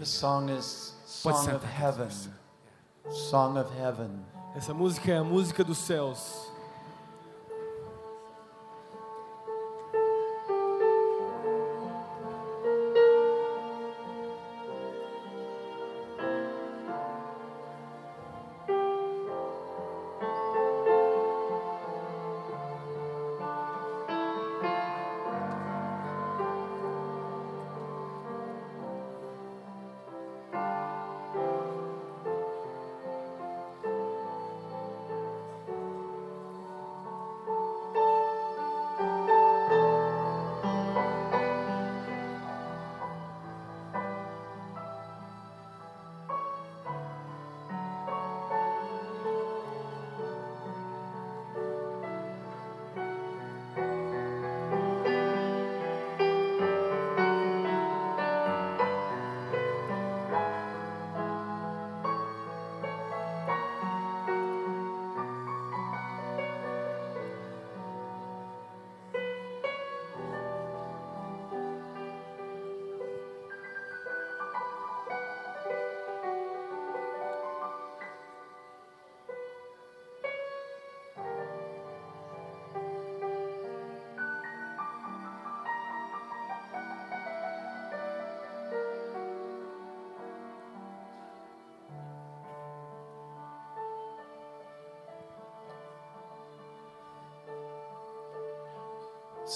This song is Song of. Heaven. Song of Heaven. Essa música é a música dos céus.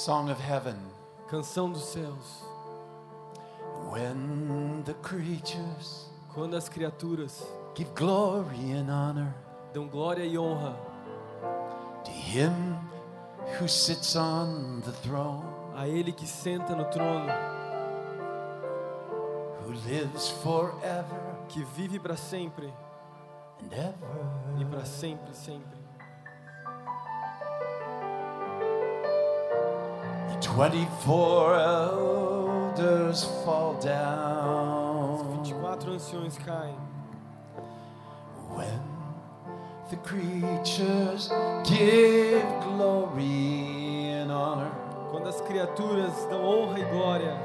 Song of Heaven. Canção dos céus. When the creatures Quando as criaturas give glory and honor dão glória e honra to Him who sits on the throne, a Ele que senta no trono, who lives forever que vive para sempre and ever. e para sempre, sempre. 24 elders fall down. 24 anciões caem. When the creatures give glory and honor quando as criaturas dão honra e glória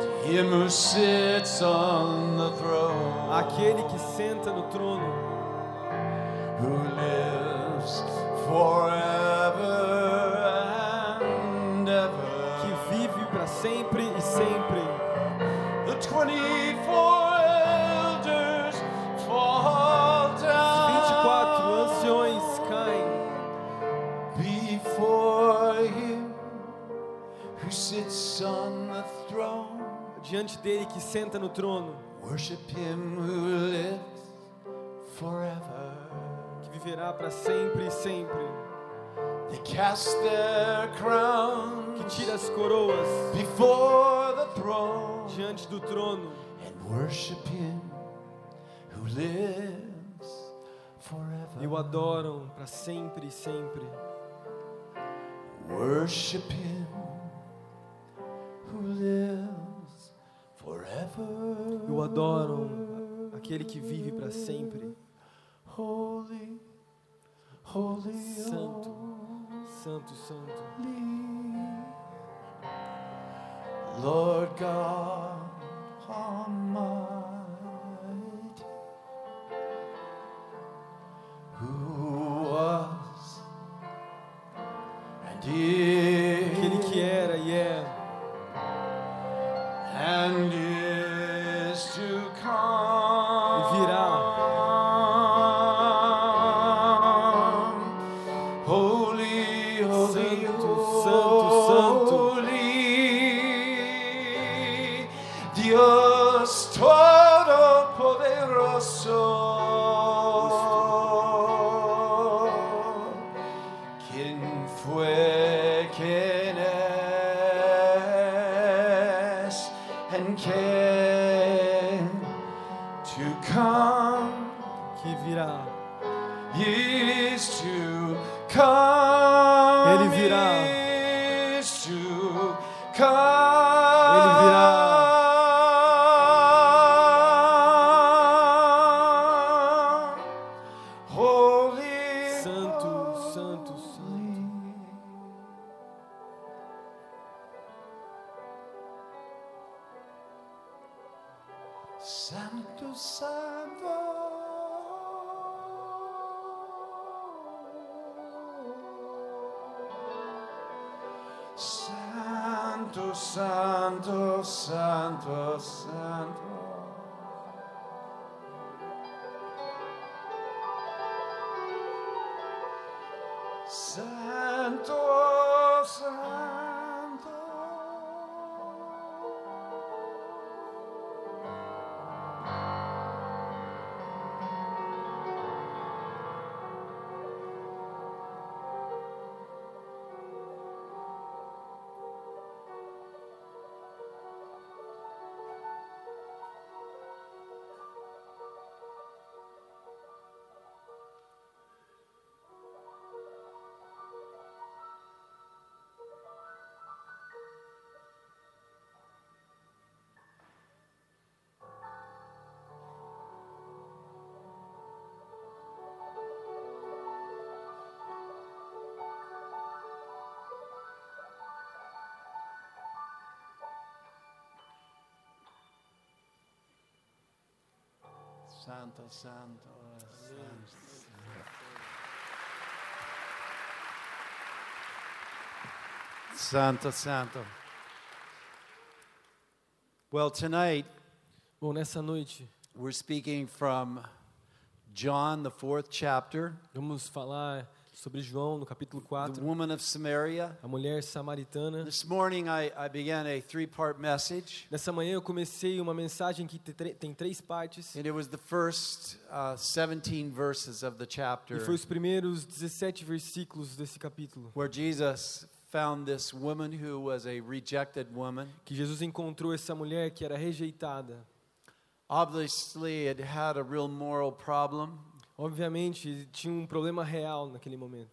to Him who sits on the throne, àquele que senta no trono, who lives forever sempre e sempre. The 24 elders fall down 24 anciões caem before him who sits on the throne. diante dele que senta no trono, Worship him who lives forever. que viverá para sempre e sempre, They cast their que crowns tira as coroas before the throne diante do trono and worship him who lives forever. e o adoram para sempre e sempre. Worship him who lives forever. E o adoram aquele que vive para sempre. Holy, holy, Santo, santo, santo. Lord God Almighty, who was and Aquele Santo, Santo, Santo. Santo, Santo. Well, tonight Bom, nessa noite we're speaking from John, the fourth chapter, vamos falar sobre João no capítulo the 4, woman of Samaria. a mulher samaritana. This morning I, I began a three part message, Nessa manhã eu comecei uma mensagem que tem três partes and it was the first uh, 17 verses of the e chapter foi os primeiros 17 versículos desse capítulo where Jesus found this woman who was a rejected woman. que Jesus encontrou essa mulher que era rejeitada. Obviously, it had a real moral problem, Obviamente tinha um problema real naquele momento.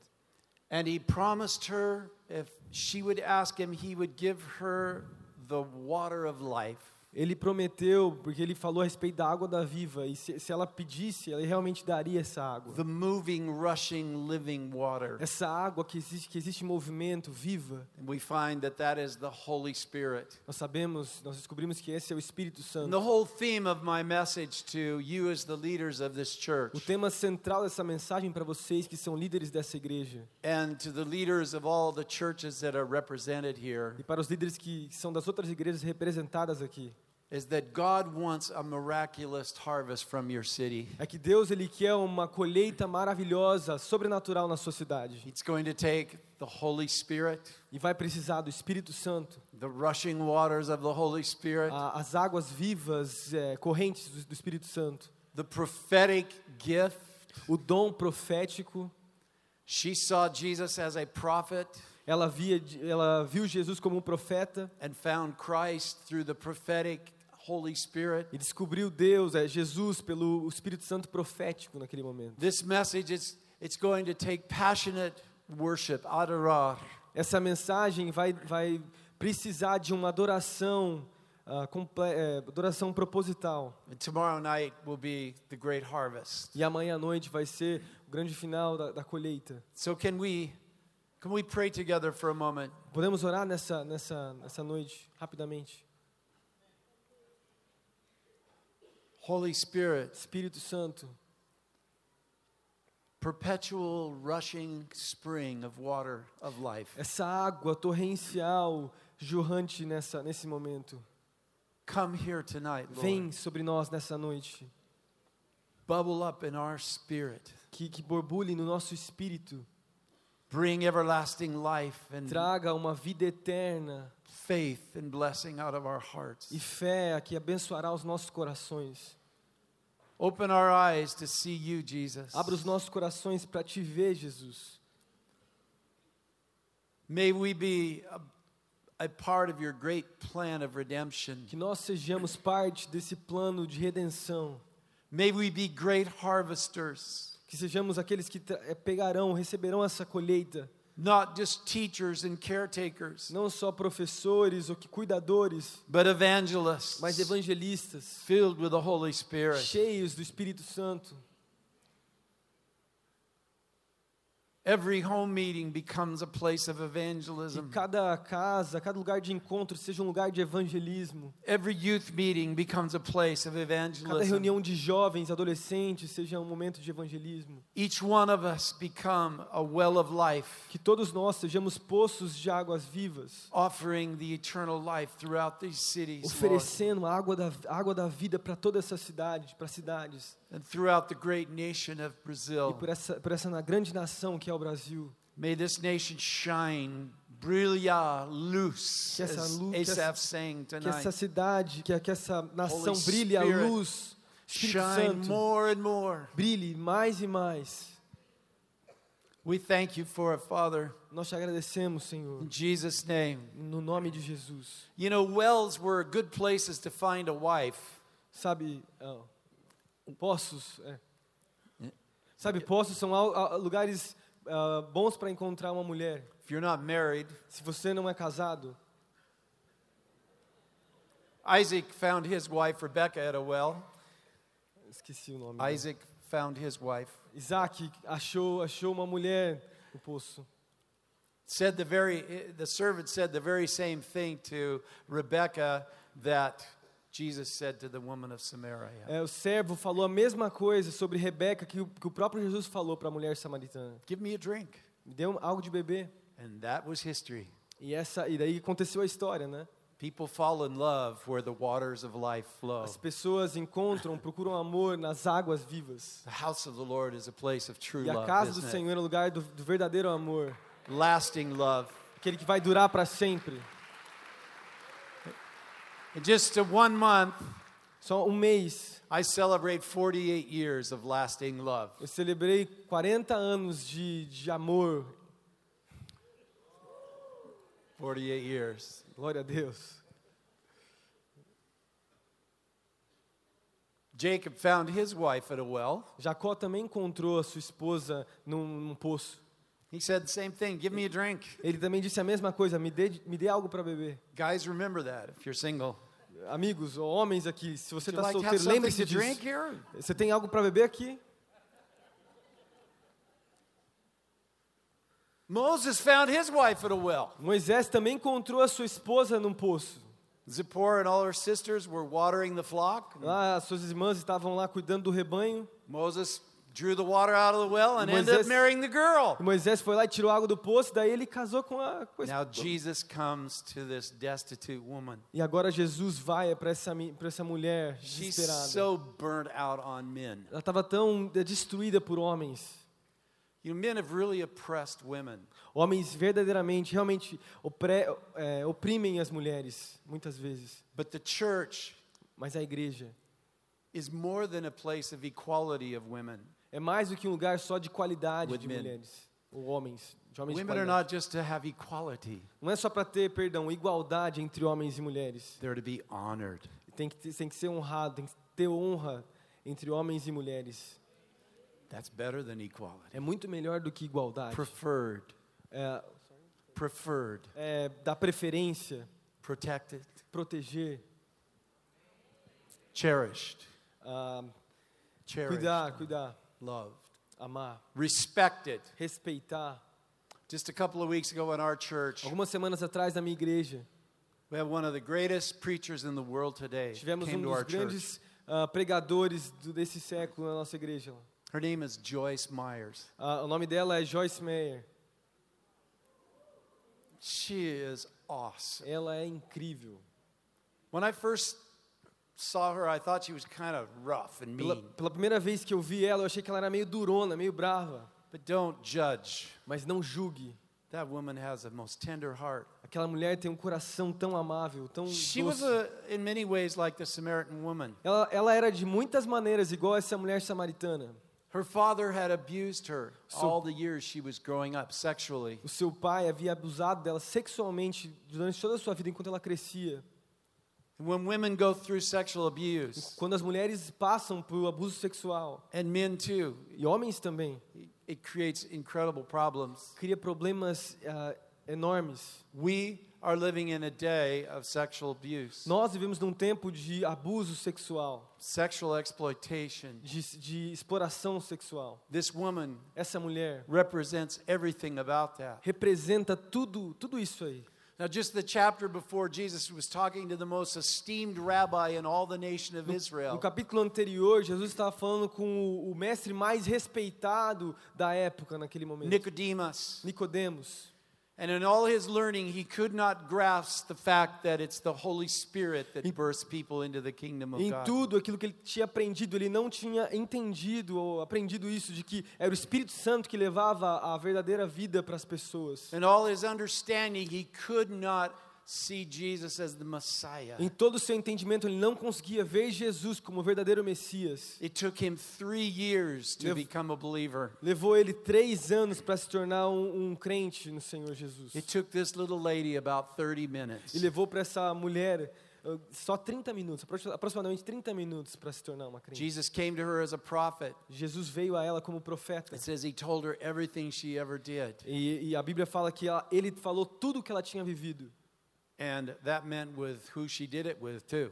and he promised her if she would ask him, he would give her the water of life. Ele prometeu, porque ele falou a respeito da água da viva, e se, se ela pedisse, ele realmente daria essa água. The moving, rushing, living water. Essa água que existe, que existe movimento, viva. And we find that that is the Holy Spirit. Nós sabemos, nós descobrimos que esse é o Espírito And Santo. the whole theme of my message to you as the leaders of this O church tema central dessa mensagem para vocês que são líderes dessa igreja and to the leaders of all the churches that are represented here e para os líderes que são das outras igrejas representadas aqui is that God wants a miraculous harvest from your city. é que Deus ele quer uma colheita maravilhosa, sobrenatural na sua cidade It's going to take the Holy Spirit, e vai precisar do Espírito Santo, the rushing waters of the Holy Spirit, a- as águas vivas, é, correntes do, do Espírito Santo, the prophetic gift. o dom profético. She saw Jesus as a prophet Ela via, ela viu Jesus como um profeta and found Christ through the prophetic Holy Spirit. e descobriu Deus, é Jesus pelo Espírito Santo profético naquele momento. This message is it's going to take passionate worship, adorar. Essa mensagem vai, vai precisar de uma adoração, comple- é, adoração proposital. And tomorrow night will be the great harvest. E amanhã à noite vai ser o grande final da, da colheita. So can we can we pray together for a moment? Podemos orar nessa, nessa, nessa noite, rapidamente. Holy Spirit, Espírito Santo, perpetual rushing spring of water of life. essa água torrencial, jorrante nessa, nesse momento, Come here tonight, Lord. vem sobre nós nessa noite. Bubble up in our spirit. Que, que borbulhe no nosso espírito, Bring everlasting life and traga uma vida eterna faith and blessing out of our hearts. e fé que abençoará os nossos corações. Open our eyes to see you, Jesus. Abra os nossos corações para te ver, Jesus. May we be a, a part of your great plan of redemption. Que nós sejamos parte desse plano de redenção. May we be great harvesters, Que sejamos aqueles que eh, pegarão, receberão essa colheita. not just teachers and caretakers, Não só professores ou que cuidadores, but evangelists mas evangelistas, filled with the Holy Spirit. cheios do Espírito Santo. Every home meeting becomes a place of Que evangelism. cada casa, cada lugar de encontro seja um lugar de evangelismo. Every youth meeting becomes a place of Cada evangelism. reunião de jovens, adolescentes seja um momento de evangelismo. Each one of us become a well of life, Que todos nós sejamos poços de águas vivas, offering the eternal life throughout these cities, oferecendo a água da, água da vida para toda essa cidade, para cidades. And throughout the great nation of E Brazil. por essa, por essa na- grande nação que é o Brasil. May this nation shine, brilhar, luz, Que essa as luz- que essa- sang Que essa cidade, que, que essa nação Holy brilhe a luz, Espírito Shine Santo, more and more. brilhe mais e mais. We thank you for it, Father, Nós te agradecemos, Senhor, in Jesus' name. no nome de Jesus. You know, wells were good places to find a wife. Sabe, ah, poços, é. Sabe, poços são lugares ah, bons para encontrar uma mulher. If you're not married, Se você não é casado, Isaac found his wife Rebecca at a well. esqueci o nome. Isaac found his wife. Isaac achou, achou uma mulher no poço. Said the very the servant said the very same thing to Rebecca that Jesus said to the woman of Samaria. É, o servo falou a mesma coisa sobre Rebeca que o, que o próprio Jesus falou para a mulher samaritana. Give me a drink. Me deu algo de beber. And that was history. E essa e daí aconteceu a história, né? People fall in love where the waters of life flow. As pessoas encontram, procuram amor nas águas vivas. The house of the Lord is a place of true E a love, casa do isn't it? Senhor é o lugar do, do verdadeiro amor, lasting love. aquele que vai durar para sempre. In just one month, Só um mês I celebrate 48 years of lasting love. eu celebrei 40 anos de, de amor. 48 years. Glória a Deus. Jacob found his wife at a well. Jacó também encontrou a sua esposa num, num poço. He said the same thing give me a drink. Ele também disse a mesma coisa: me dê, me dê algo para beber. Guys, remember that if you're single. Amigos, ou homens aqui, se você está like solteiro, lembre-se disso. Você tem algo para beber aqui? Moses found his wife at a well. Moisés também encontrou a sua esposa num poço. Zipporah and all her sisters were watering the flock. Lá, as suas irmãs estavam lá cuidando do rebanho. Moses drew the water out of the well and ended up Moisés- marrying the girl. Moisés foi lá e tirou água do poço, daí ele casou com a, com Now. Jesus comes to this destitute woman. E agora Jesus vai para essa, pra essa mulher She's desesperada. so burnt out on men. Ela estava tão eh, destruída por homens. You know, men have really oppressed women. Homens verdadeiramente, realmente opre, eh, oprimem as mulheres, muitas vezes. But the church Mas a igreja is more than a place of equality of women. É mais do que um lugar só de qualidade With de men. mulheres. Ou homens, de homens de Women are qualidade. not just to have equality, Não é só para ter, perdão, igualdade entre homens e mulheres. they're to be honored. Tem que, ter- tem que ser honrado, tem que ter honra entre homens e mulheres. That's better than equality. É muito melhor do que igualdade. Preferred, É, preferred, é, dar preferência, protected, proteger, cherished, ah, cherished, cuidar, cuidar, loved, amar, respected. respeitar. Just a couple of weeks ago in our church, Algumas semanas atrás na minha igreja, we have one of the greatest preachers in the world today tivemos came um to dos grandes ah, pregadores do, desse século na nossa igreja. Her name is Joyce Myers. Ah, o nome dela é Joyce Meyer. She is awesome. Ela é incrível. When I first saw her, I thought she was kind of rough and Pela, mean. pela primeira vez que eu vi ela, eu achei que ela era meio durona, meio brava. But don't judge. Mas não julgue. That woman has a most tender heart. Aquela mulher tem um coração tão amável, tão She was, doce. a, in many ways, like the Samaritan woman. Ela, ela era de muitas maneiras igual essa mulher samaritana. Her father had abused her all the years she was growing up sexually. O seu pai havia abusado dela sexualmente durante toda a sua vida enquanto ela crescia. When women go through sexual abuse, Quando as mulheres passam por abuso sexual, and men too, e homens também, it creates incredible problems. cria problemas ah, enormes. We are living in a day of sexual abuse, Nós vivemos num tempo de abuso sexual, sexual exploitation. de, de exploração sexual. This woman Essa mulher represents everything about that. representa tudo, tudo isso aí. Now, just the chapter before, Jesus was talking to the most esteemed rabbi in all the nation of No Israel. capítulo anterior, Jesus estava falando com o, o mestre mais respeitado da época naquele momento, Nicodemus. Nicodemos. And in all his learning, he could not grasp the fact that it's the Holy Spirit that births people into the kingdom of Em God. tudo aquilo que ele tinha aprendido, ele não tinha entendido ou aprendido isso de que era o Espírito Santo que levava a verdadeira vida para as pessoas. In all his understanding, he could not see Jesus as the Messiah. Em todo o seu entendimento, ele não conseguia ver Jesus como o verdadeiro Messias. It took him three years to Lev- become a believer. Levou ele três anos para se tornar um, um crente no Senhor Jesus. It took this little lady about 30 minutes. E levou para essa mulher uh, só 30 minutos, apro- aproximadamente 30 minutos para se tornar uma crente. Jesus came to her as a prophet. Jesus veio a ela como profeta. It says he told her everything she ever did. E, e a Bíblia fala que ela- ele falou tudo o que ela tinha vivido. And that meant with who she did it with, too.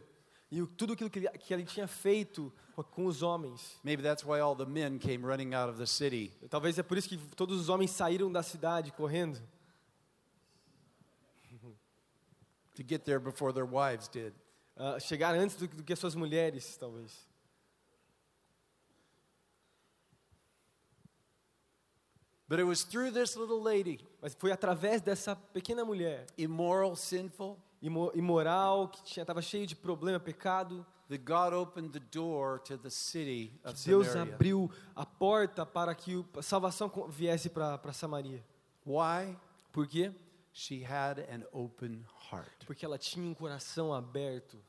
E tudo aquilo que que ele tinha feito com- os homens. Maybe that's why all the men came running out of the city. Talvez é por isso que todos os homens saíram da cidade correndo. to get there before their wives did. ah, chegar antes do, do que as suas mulheres, talvez. But it was through this little lady, Mas foi através dessa pequena mulher, immoral, sinful, imo- imoral, que estava cheio de problema, pecado, that God opened the door to the city of Deus Samaria. abriu a porta para que a salvação viesse para Samaria. Why? Por quê? She had an open heart. Porque ela tinha um coração aberto.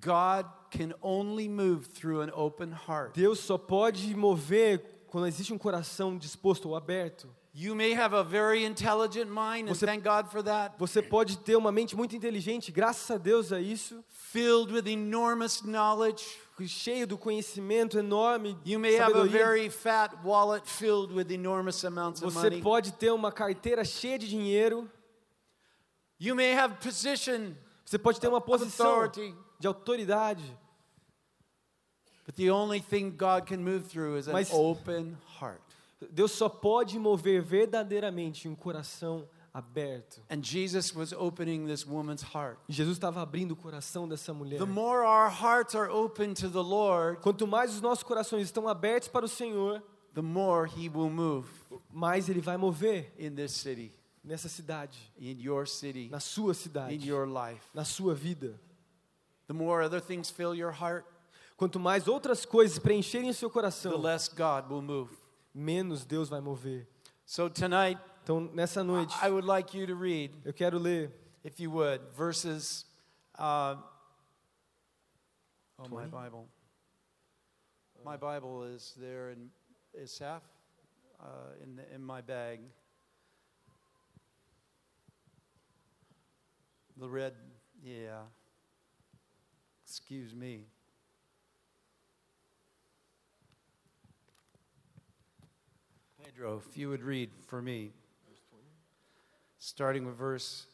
God can only move through an open heart. Deus só pode mover quando existe um coração disposto ou aberto. You may have a very intelligent mind, and Você- thank God for that, Você pode ter uma mente muito inteligente, graças a Deus a isso, filled with enormous knowledge. cheio do conhecimento enorme, You may have a sabedoria. very fat wallet filled with enormous amounts of Você money. pode ter uma carteira cheia de dinheiro, You may have position, você pode ter uma posição authority. De autoridade, but the only thing God can move through is an Mas- open heart. Deus só pode mover verdadeiramente um coração aberto. And Jesus was opening this woman's heart. Jesus estava abrindo o coração dessa mulher. The more our hearts are open to the Lord, Quanto mais os nossos corações estão abertos para o Senhor, the more He will move mais Ele vai mover in this city, nessa cidade, in your city, na sua in cidade, your life. na sua vida. The more other things fill your heart, Quanto mais outras coisas preencherem o seu the coração, less God will move. menos Deus vai mover. So tonight, Então, nessa noite, I would like you to read, eu quero ler if you would, verses. Uh, oh, my Bible. My Bible is there in Isaf, uh, in, the, in my bag. The red, yeah. Excuse me. Pedro, if you would read for me, starting with verse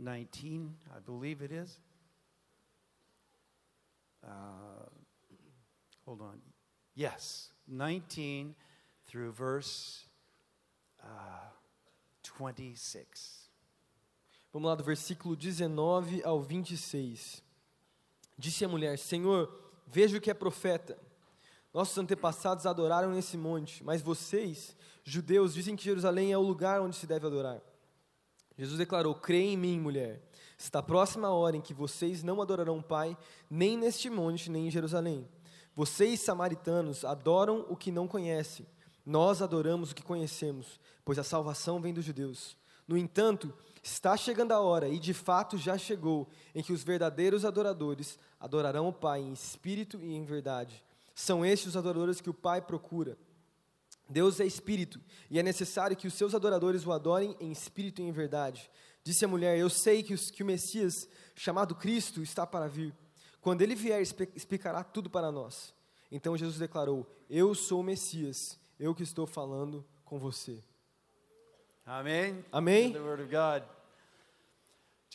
19, I believe it is. Uh, hold on. Yes, 19 through verse uh, 26. Vamos lá do versículo 19 ao 26. Disse a mulher: Senhor, vejo que é profeta. Nossos antepassados adoraram nesse monte, mas vocês, judeus, dizem que Jerusalém é o lugar onde se deve adorar. Jesus declarou: Creia em mim, mulher. Está próxima a hora em que vocês não adorarão o Pai, nem neste monte, nem em Jerusalém. Vocês, samaritanos, adoram o que não conhecem. Nós adoramos o que conhecemos, pois a salvação vem dos judeus. No entanto, está chegando a hora, e de fato já chegou, em que os verdadeiros adoradores adorarão o Pai em espírito e em verdade. São estes os adoradores que o Pai procura. Deus é espírito, e é necessário que os seus adoradores o adorem em espírito e em verdade. Disse a mulher: Eu sei que, os, que o Messias, chamado Cristo, está para vir. Quando ele vier, explicará tudo para nós. Então Jesus declarou: Eu sou o Messias, eu que estou falando com você. Amen. Amém? The word of God.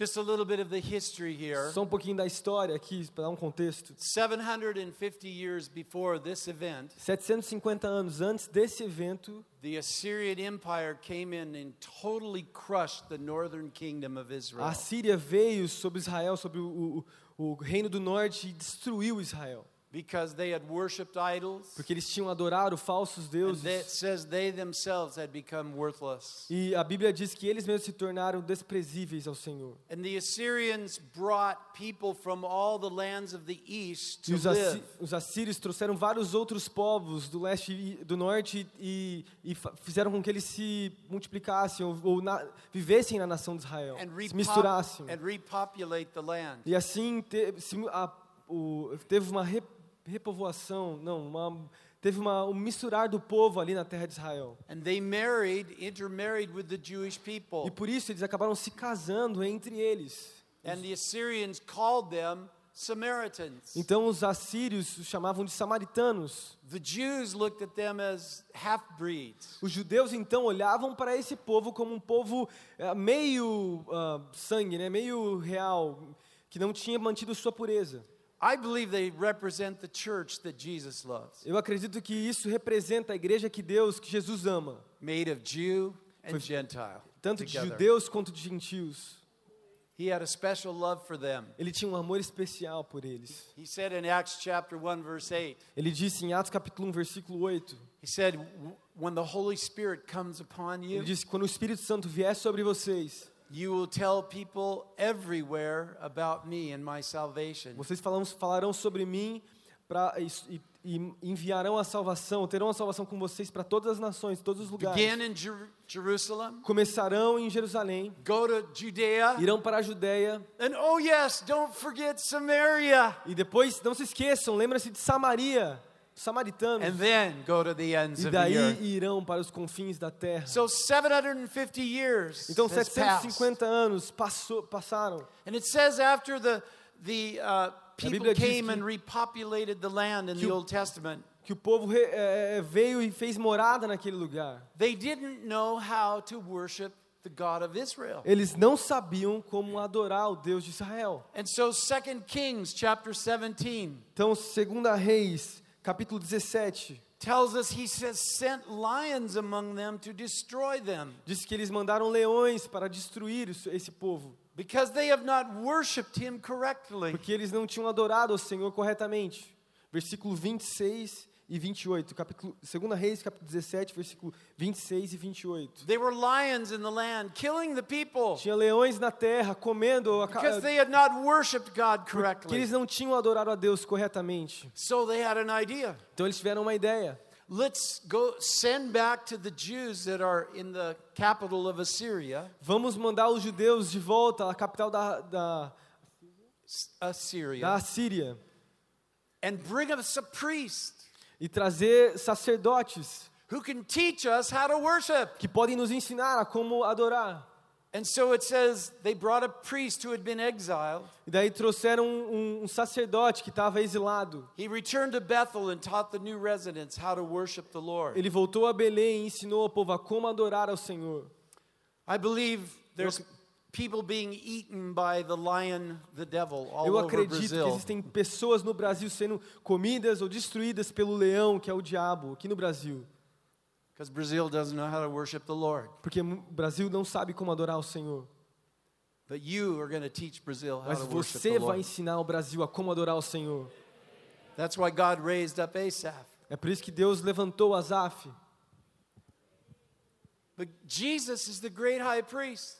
Just a little bit of the history here. Só um pouquinho da história aqui, para dar um contexto. 750 years before this event, 750 anos antes desse evento, the Assyrian Empire came in and totally crushed the northern kingdom of Israel. a Síria veio sobre Israel, sobre o, o, o reino do norte e destruiu Israel. Because they had worshipped idols. Porque eles tinham adorado falsos And deuses. it says they themselves had become worthless. E a Bíblia diz que eles mesmos se tornaram desprezíveis ao Senhor. And the Assyrians brought people from all the lands of the east E to os, assi- live. os assírios trouxeram vários outros povos do leste e do norte e, e fizeram com que eles se multiplicassem ou, ou na- vivessem na nação de Israel, And, se misturassem. and repopulate the land. E assim te- se a- o- teve uma re- repovoação, não, uma, teve uma, um misturar do povo ali na terra de Israel. And they married, intermarried with the Jewish people. E por isso eles acabaram se casando entre eles. And the Assyrians called them Samaritans. Então os assírios os chamavam de samaritanos. The Jews looked at them as half-breeds. Os judeus então olhavam para esse povo como um povo eh, meio ah, sangue, né, meio real, que não tinha mantido sua pureza. I believe they represent the church that Jesus loves, Eu acredito que isso representa a igreja que Deus, que Jesus ama, made of Jew and Gentile. tanto de judeus quanto de gentios. He had a special love for them. Ele tinha um amor especial por eles. He said in Acts chapter 1 verse 8, Ele disse em Atos capítulo 1, versículo 8, he said "W- when the Holy Spirit comes upon you, ele disse quando o Espírito Santo vier sobre vocês, you will tell people everywhere about me and my salvation. vocês falam, falarão sobre mim pra, e, e- enviarão a salvação, terão a salvação com vocês para todas as nações, todos os lugares. Begin in Jer- Jerusalem, Começarão em Jerusalém, go to Judea, irão para a Judéia. And oh yes, don't forget Samaria, e depois, não se esqueçam, lembra-se de Samaria, samaritanos, and then go to the ends e of the daí earth. irão para os confins da terra. So 750 years Então has passed. 750 anos passou, passaram. And it says after the, the uh, people came and repopulated the land in the Old Testament, que o povo re- eh, veio e fez morada naquele lugar. they didn't know how to worship the God of Israel. Eles não sabiam como adorar o Deus de Israel. And so 2 Kings chapter 17 Então, segunda Reis, capítulo 17, tells us he says sent lions among them to destroy them diz que eles mandaram leões para destruir esse povo, because they have not worshiped him correctly. porque eles não tinham adorado ao Senhor corretamente. Versículo 26 e 28, capítulo, segunda Reis, capítulo 17, versículo 26 e 28. They were lions in the land killing the people Tinha leões na terra comendo a ca- because they had not worshiped God correctly. eles não tinham adorado a Deus corretamente. So they had an idea. Então eles tiveram uma ideia. Let's go send back to the Jews that are in the capital of Assyria, Vamos mandar os judeus de volta à capital da, da, Assyria, da Síria and bring us a priest e trazer sacerdotes who can teach us how to worship. que podem nos ensinar a como adorar. And so it says they brought a priest who had been exiled. E daí trouxeram um, um sacerdote que estava exilado. He returned to Bethel and taught the new residents how to worship the Lord. Ele voltou a Belém e ensinou ao povo a como adorar ao Senhor. I believe there's people being eaten by the lion, the devil, all Eu acredito que Brazil. existem pessoas no Brasil sendo comidas ou destruídas pelo leão, que é o diabo, aqui no Brasil. Because Brazil doesn't know how to worship the Lord. Porque o Brasil não sabe como adorar o Senhor. But you are going to teach Brazil how Mas to worship você the vai Lord. ensinar o Brasil a como adorar o Senhor. That's why God raised up Asaph. É por isso que Deus levantou Asaf. But Jesus is the great high priest.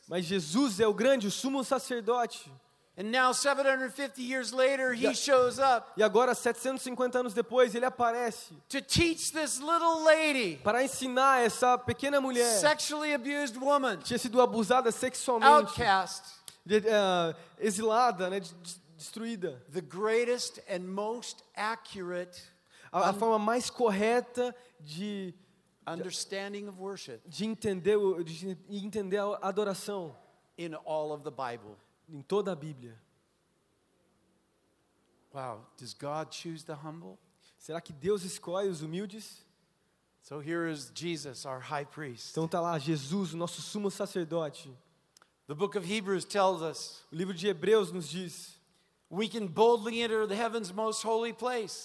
Mas Jesus é o grande, o sumo sacerdote. And now, 750 years later, he shows up E agora, 750 anos depois, ele aparece to teach this little lady, para ensinar essa pequena mulher sexually abused woman, tinha sido abusada sexualmente, outcast, de- eh, exilada, né, de- de- destruída. the greatest and most accurate A, a forma mais correta de, understanding of worship de, entender, de entender a adoração in all of the Bible. em toda a Bíblia. Wow, does God choose the humble? Será que Deus escolhe os humildes? So here is Jesus, our high priest. Então tá lá Jesus, o nosso sumo sacerdote. The book of Hebrews tells us O livro de Hebreus nos diz: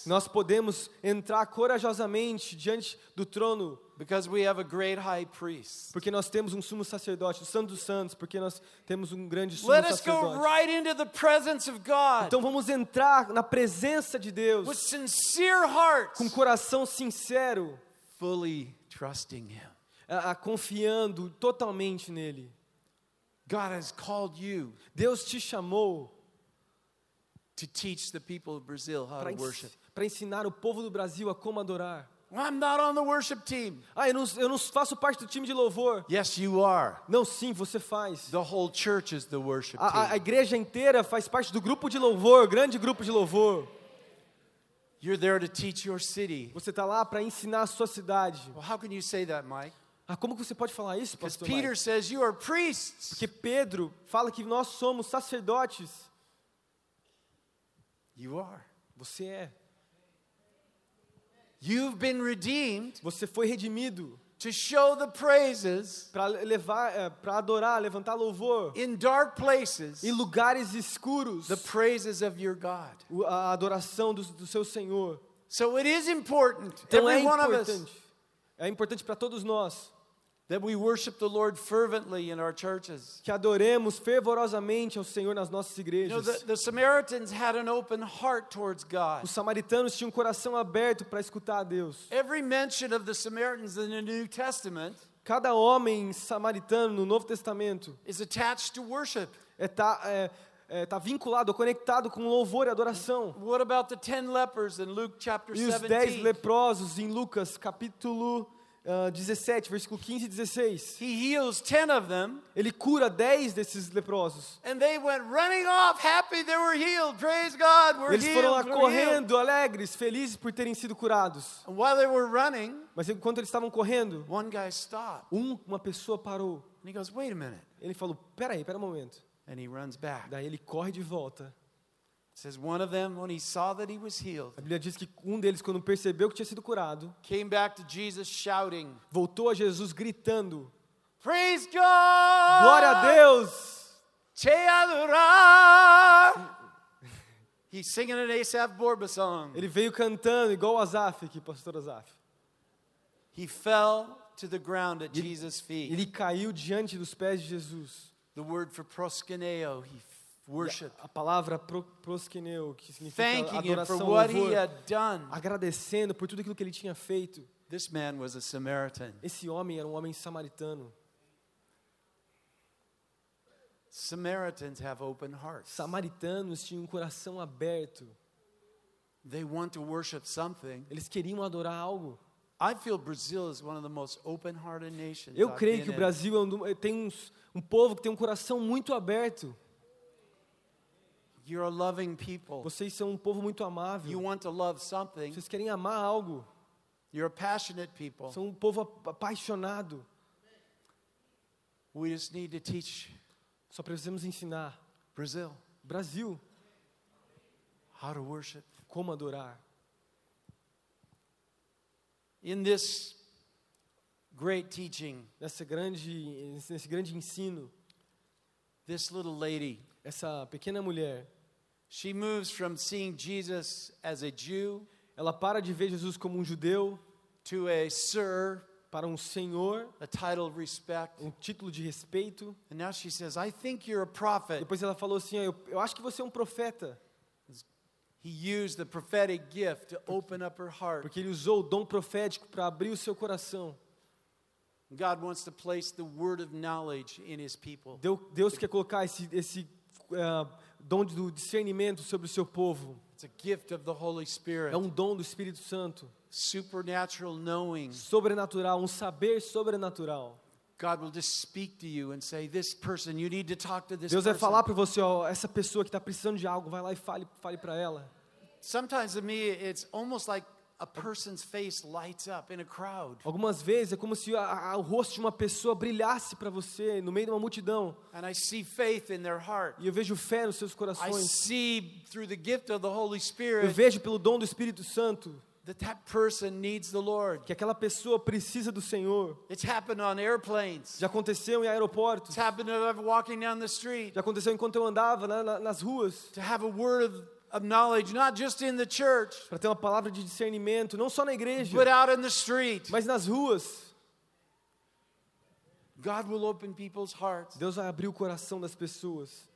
nós podemos entrar corajosamente diante do trono, because we have a great high priest. porque nós temos um sumo sacerdote, o Santo dos Santos, porque nós temos um grande sumo Let us go sacerdote. right into the presence of God Então vamos entrar na presença de with Deus sincere hearts, com coração sincero, fully trusting Him. a- a- confiando totalmente nele. God has called you Deus te chamou to teach the people of Brazil how para to worship. ensinar o povo do Brasil a como adorar. I'm not on the worship team. Ah, eu não, eu não faço parte do time de louvor. Yes, you are. Não, sim, você faz. The whole church is the worship A, a- a team. igreja inteira faz parte do grupo de louvor, grande grupo de louvor. You're there to teach your city. Você está lá para ensinar a sua cidade. Well, how can you say that, Mike? Ah, como que você pode falar isso, pastor? Peter Mike? says you are priests. Porque Pedro fala que nós somos sacerdotes. You are. Você é. You've been redeemed Você foi redimido to show the praises para levar, para adorar, levantar louvor in dark places, em lugares escuros. the praises of your God. A adoração do, do seu Senhor. So it is important, Então é every one of us, importante. É importante para todos nós that we worship the Lord fervently in our churches. que adoremos fervorosamente ao Senhor nas nossas You know, igrejas. the, the Samaritans had an open heart towards God. Os samaritanos tinham um coração aberto para escutar a Deus. Every mention of the Samaritans in the New Testament Cada homem samaritano no Novo Testamento is attached to worship. está é, é, tá vinculado, conectado com louvor e adoração. What about the ten lepers in Luke chapter E os dez 17? leprosos em Lucas capítulo ah, 17, versículo 15 e 16. He heals ten of them, Ele cura dez desses leprosos. and they went running off, happy they were healed. Praise God, we're Eles foram lá healed. correndo, alegres, felizes por terem sido curados. And while they were running, Mas enquanto eles estavam correndo, one guy stopped, um, uma pessoa parou. and he goes, "Wait a minute," Ele falou: Peraí, pera um momento. and he runs back. Daí ele corre de volta. Says one of them, when he saw that he was healed, A Bíblia diz que um deles, quando percebeu que tinha sido curado, came back to Jesus shouting, voltou a Jesus gritando: "Praise God! Glória a Deus! Te adorar." He's singing an Asaph Borba song. Ele veio cantando igual o Azaf aqui, pastor Azaf. He fell to the ground at Jesus' feet. Ele caiu diante dos pés de Jesus. The word for proskuneo, he worshiped, A palavra pro, proskeneu, que significa thanking him for adoração, what he louvor, had done. agradecendo por tudo aquilo que ele tinha feito. This man was a Samaritan. Esse homem era um homem samaritano. Samaritans have open hearts. Samaritanos tinham um coração aberto. They want to worship something. Eles queriam adorar algo. I feel Brazil is one of the most open-hearted nations. Eu creio que o. Brasil é um, tem uns- um povo que tem um coração muito aberto. You're a loving people. Vocês são um povo muito You amável. want to love something. Vocês querem amar algo. You're a passionate people. São um povo ap- apaixonado. We just need to teach Só precisamos ensinar. Brazil Brasil, how to worship. como adorar. In this great teaching, Nessa grande, nesse grande ensino, this little lady, essa pequena mulher, she moves from seeing Jesus as a Jew ela para de ver Jesus como um judeu to a sir, para um senhor, a title of respect. um título de respeito. And now she says, I think you're a prophet. Depois ela falou assim: "Ah, eu, eu acho que você é um profeta, He used the prophetic gift to open up her heart. porque ele usou o dom profético para abrir o seu coração. God wants to place the word of knowledge in his people. Deu- Deus quer colocar esse, esse ah, dom do discernimento sobre o seu povo. It's a gift of the Holy Spirit. É um dom do Espírito Santo, supernatural knowing. sobrenatural, um saber sobrenatural. Deus vai falar para você, ó, essa pessoa que está precisando de algo, vai lá e fale, fale para ela. Sometimes to me, it's almost like a person's face lights up in a crowd. Algumas vezes é como se a- a- o rosto de uma pessoa brilhasse para você no meio de uma multidão. And I see faith in their heart. E eu vejo fé nos seus I corações. see through the gift of the Holy Eu Spirit vejo pelo dom do Espírito Santo that that person needs the Lord. que aquela pessoa precisa do Senhor. It's happened on airplanes. Já aconteceu em aeroportos, It's happened walking down the street. já aconteceu enquanto eu andava na- na- nas ruas, To have a word of, of knowledge, not just in the church, para ter uma palavra de discernimento, não só na igreja, but out in the street. mas nas ruas. God will open people's hearts. Deus vai abrir o coração das pessoas.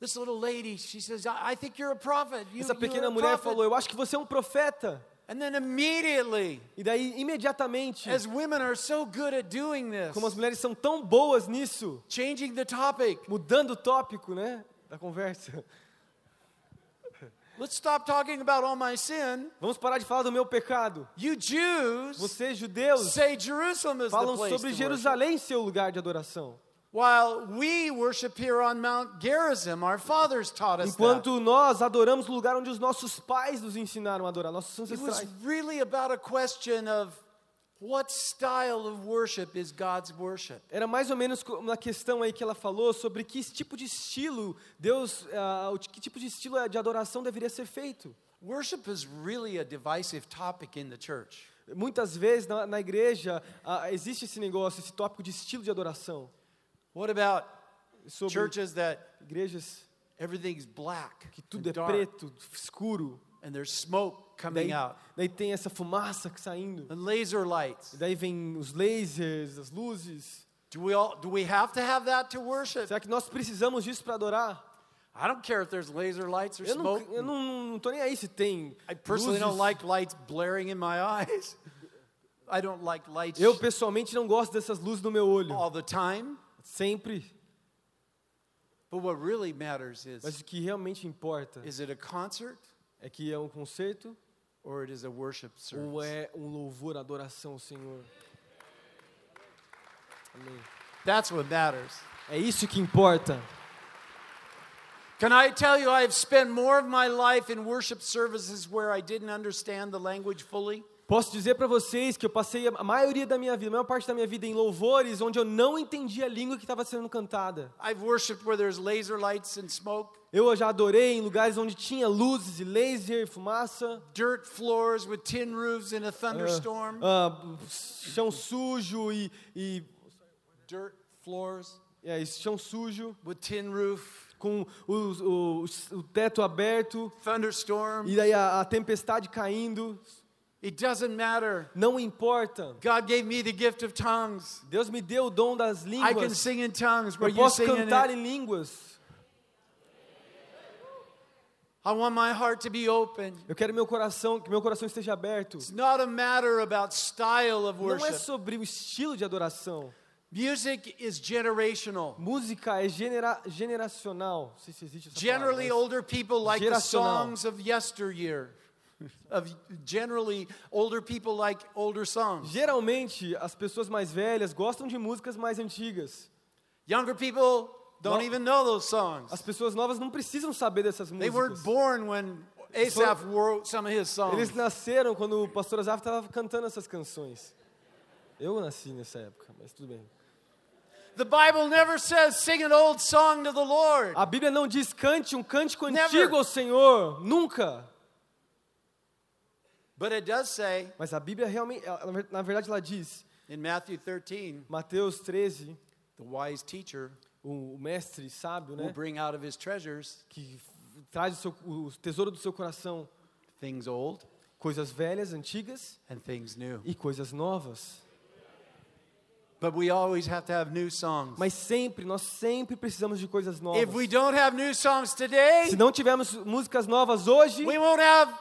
This little lady, she says, I, I think you're a prophet. You, Essa pequena mulher prophet." falou: Eu acho que você é um profeta. And then immediately, E daí, imediatamente, as women are so good at doing this, como as mulheres são tão boas nisso, changing the topic. mudando o tópico, né, da conversa. Let's stop talking about all my sin. Vamos parar de falar do meu pecado. You Jews Vocês, judeus, say Jerusalem is the falam place sobre Jerusalém seu lugar de adoração. while we worship here on Mount Gerizim. Our fathers taught us that. Enquanto nós adoramos no lugar onde os nossos pais nos ensinaram a adorar, nossos It was ancestrais. really about a question of what style of worship is God's worship. Era mais ou menos uma questão aí que ela falou sobre que tipo de estilo Deus, o- que tipo de estilo de adoração deveria ser feito. Worship is really a divisive topic in the church. Muitas vezes na, na igreja ah, existe esse negócio, esse tópico de estilo de adoração. What about Sobre churches that igrejas everything's black que tudo é dark, preto, escuro. And there's smoke coming Daí, out daí tem essa fumaça que saindo. and laser lights? Daí vem os lasers, as luzes. Do we all do we have to have that to worship? Será que nós precisamos disso para adorar? I don't care if there's laser lights or Eu não, smoke. eu não, não tô nem aí se tem. I personally don't luzes. like lights blaring in my eyes. I don't like lights Eu pessoalmente não gosto dessas luzes no meu olho. all the time. Sempre. But what really matters is Mas o que realmente importa is it a concert é que é um concerto or it is a worship service? ou é um louvor, adoração ao Senhor. Amém. That's what matters. É isso que importa. Can I tell you, I've spent more of my life in worship services where I didn't understand the language fully? Posso dizer para vocês que eu passei a maioria da minha vida, a maior parte da minha vida em louvores onde eu não entendia a língua que estava sendo cantada. I've worshiped where there's laser lights and smoke, Eu já adorei em lugares onde tinha luzes e laser, fumaça, dirt floors with tin roofs in a thunderstorm. ah, chão sujo e, e dirt floors é, chão sujo with tin roof, com os- o, o teto aberto thunderstorm. e daí a, a tempestade caindo. It doesn't matter. Não importa. God gave me the gift of tongues. Deus me deu o dom das I can línguas. sing in tongues Eu posso cantar em línguas. I want my heart to be open. Eu quero meu coração, que meu coração esteja aberto. It's not a matter about style of Não é worship. sobre o estilo de adoração. Music is generational. Música é genera, sei se existe essa Generally, palavra, older people like the Geracional. songs of yesteryear. Of generally, older people like older songs. Geralmente, as pessoas mais velhas gostam de músicas mais antigas. Younger people don't No- even know those songs. As pessoas novas não precisam saber dessas They weren't músicas. born when Asaph wrote some of his songs. Eles nasceram quando o pastor Azaf estava cantando essas canções. Eu nasci nessa época, mas tudo bem. The Bible never says sing an old song to the Lord. A Bíblia não diz cante um cântico Never. antigo ao Senhor, nunca. But it does say Mas a Bíblia realmente, ela- na verdade, ela diz, in Matthew 13, Mateus 13, the wise teacher o, mestre sábio, will né, bring out of his treasures que traz o, seu, o tesouro do seu coração, things old coisas velhas, antigas and things new. e coisas novas. But we always have to have new songs. Mas sempre, nós sempre precisamos de coisas novas. If we don't have new songs today, Se não tivermos músicas novas hoje, we won't have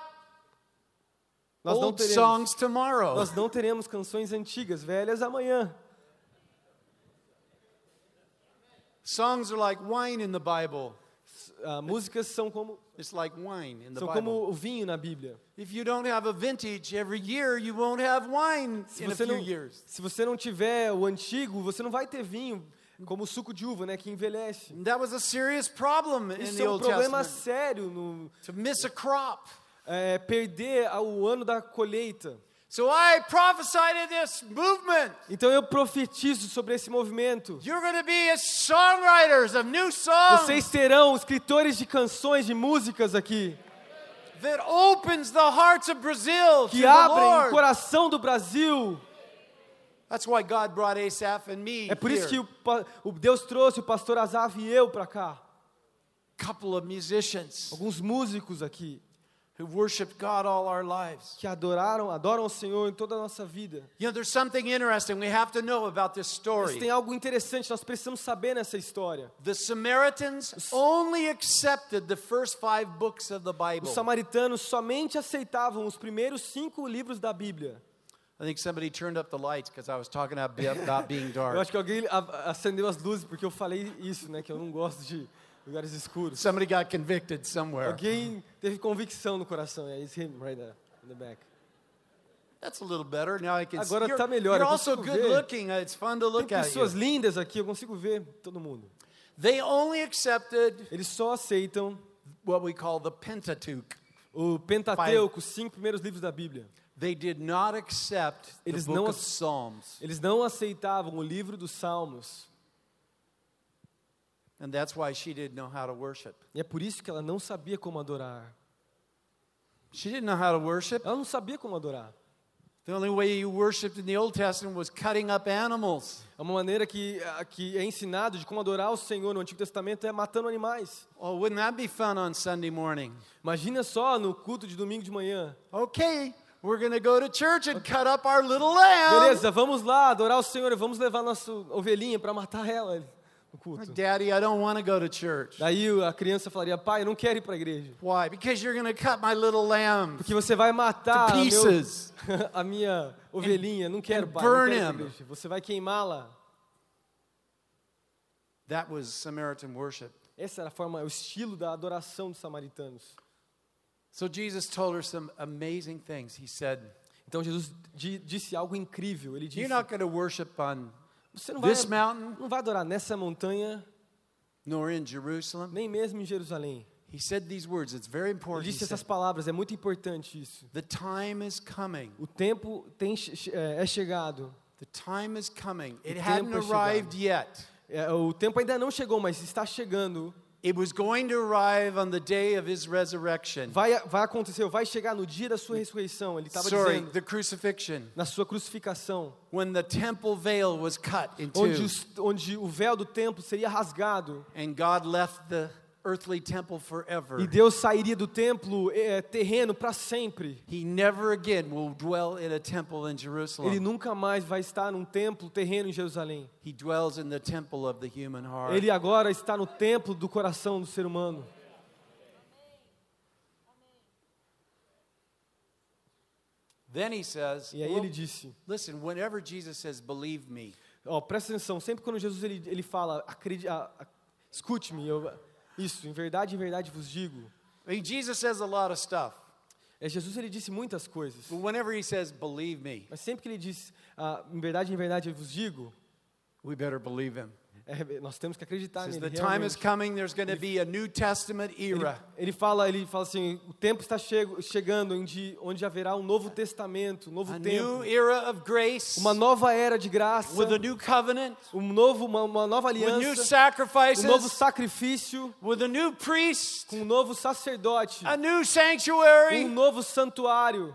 nós não teremos, songs tomorrow. nós não teremos canções antigas, velhas amanhã. Songs are like wine in the Bible. Ah, músicas são como It's like wine in the são Bible. como o vinho na Bíblia. If you don't have a vintage every year, you won't have wine Se in a few não, years. se você não tiver o antigo, você não vai ter vinho como o suco de uva, né, que envelhece. And that was a serious problem in Isso the é um Old problema Testament. sério no To miss a crop. É, perder o ano da colheita. So I prophesied this movement. Então eu profetizo sobre esse movimento. You're going to be songwriters of new songs. Vocês serão escritores de canções, de músicas aqui. that opens the hearts of Brazil que abrem o coração do Brasil. That's why God brought Asaph and me É por isso que here. o, o Deus trouxe o pastor Azaf e eu para cá. couple of musicians Alguns músicos aqui que adoraram, adoram o Senhor em toda a nossa vida. You know, there's something interesting we have to know about this Mas story. tem algo interessante, nós precisamos saber nessa história. The Samaritans only accepted the first five books of the Bible. Os samaritanos somente aceitavam os primeiros cinco livros da Bíblia. I think somebody turned up the lights because I was talking about, about being Eu dark. acho que alguém acendeu as luzes porque eu falei isso, né? Que eu não gosto de lugares escuros. Somebody got convicted somewhere. Alguém teve convicção no coração. Yeah, it's him right there in the back. That's a little better. Now I can see. Agora You're, tá melhor, you're also good ver. looking. It's fun to Tem look at pessoas you. lindas aqui, eu consigo ver todo mundo. They only accepted Eles só aceitam what we call the Pentateuch. o Pentateuco, os cinco primeiros livros da Bíblia. They did not accept the Eles book não of Psalms. Eles não aceitavam o livro dos Salmos. And that's why she didn't know how to worship. E é por isso que ela não sabia como adorar. She didn't know how to worship. Ela não sabia como adorar. The only way you worshiped in the Old Testament was cutting up animals. É uma maneira que, que é ensinado de como adorar o Senhor no Antigo Testamento é matando animais. Oh, wouldn't that be fun on Sunday morning? Imagina só no culto de domingo de manhã. Okay, we're to go to church and cut up our little lamb. Beleza, vamos lá adorar o Senhor e vamos levar nossa ovelhinha para matar ela no culto. Daddy, I don't want to go to church. Daí a criança falaria: Pai, eu não quero ir para a igreja. Why? Because you're going to cut my little lamb Porque você vai matar to a, meu- pieces. a minha ovelhinha. Não quero, and pai. Não burn quero ir pra him. Você vai queimá-la. That was Samaritan worship. Essa era a forma, o estilo da adoração dos samaritanos. So Jesus told her some amazing things. He said, Então Jesus di- disse algo incrível. Ele disse: You're not going to worship on Você não vai, this mountain, não vai adorar nessa montanha, nor in Jerusalem. nem mesmo em Jerusalém. He said these words. It's very Ele important. He disse essas palavras, é muito importante isso. the time is coming. O tempo tem, é é chegado. The time is coming. It hadn't é arrived yet. É, o tempo ainda não chegou, mas está chegando. It was going to arrive on the day of his resurrection. Vai, vai acontecer, vai chegar no dia da sua ressurreição. Ele estava dizendo, the crucifixion. na sua crucificação, When the temple veil was cut in onde, two, os- onde o véu do templo seria rasgado and God left the earthly temple forever. e Deus sairia do templo é, terreno para sempre. He never again will dwell in a temple in Ele Jerusalem. nunca mais vai estar num templo terreno em Jerusalém. He dwells in the temple of the human heart. Ele agora está no templo do coração do ser humano. Then he says, E aí ele disse: listen, whenever Jesus says, believe me, Ó, presta atenção, sempre quando Jesus ele, ele fala, acredi- a- a- escute-me, eu- isso, em verdade, em verdade vos digo. I mean, Jesus says a lot of stuff. É, Jesus ele disse muitas coisas, But whenever he says, believe me, mas sempre que ele diz, ah, em verdade, em verdade eu vos digo, we better believe him. É, nós temos que acreditar Says nele. the time is coming, there's going to be a New Testament Ele, era. ele fala, ele fala assim, o tempo está chego- chegando onde, onde haverá um novo testamento, um novo A tempo, new era of grace. Uma nova era de graça, with a new covenant, um novo, uma, uma nova with new aliança, sacrifices, um novo sacrifício, with a new priest, com um novo sacerdote, a new um sanctuary, novo santuário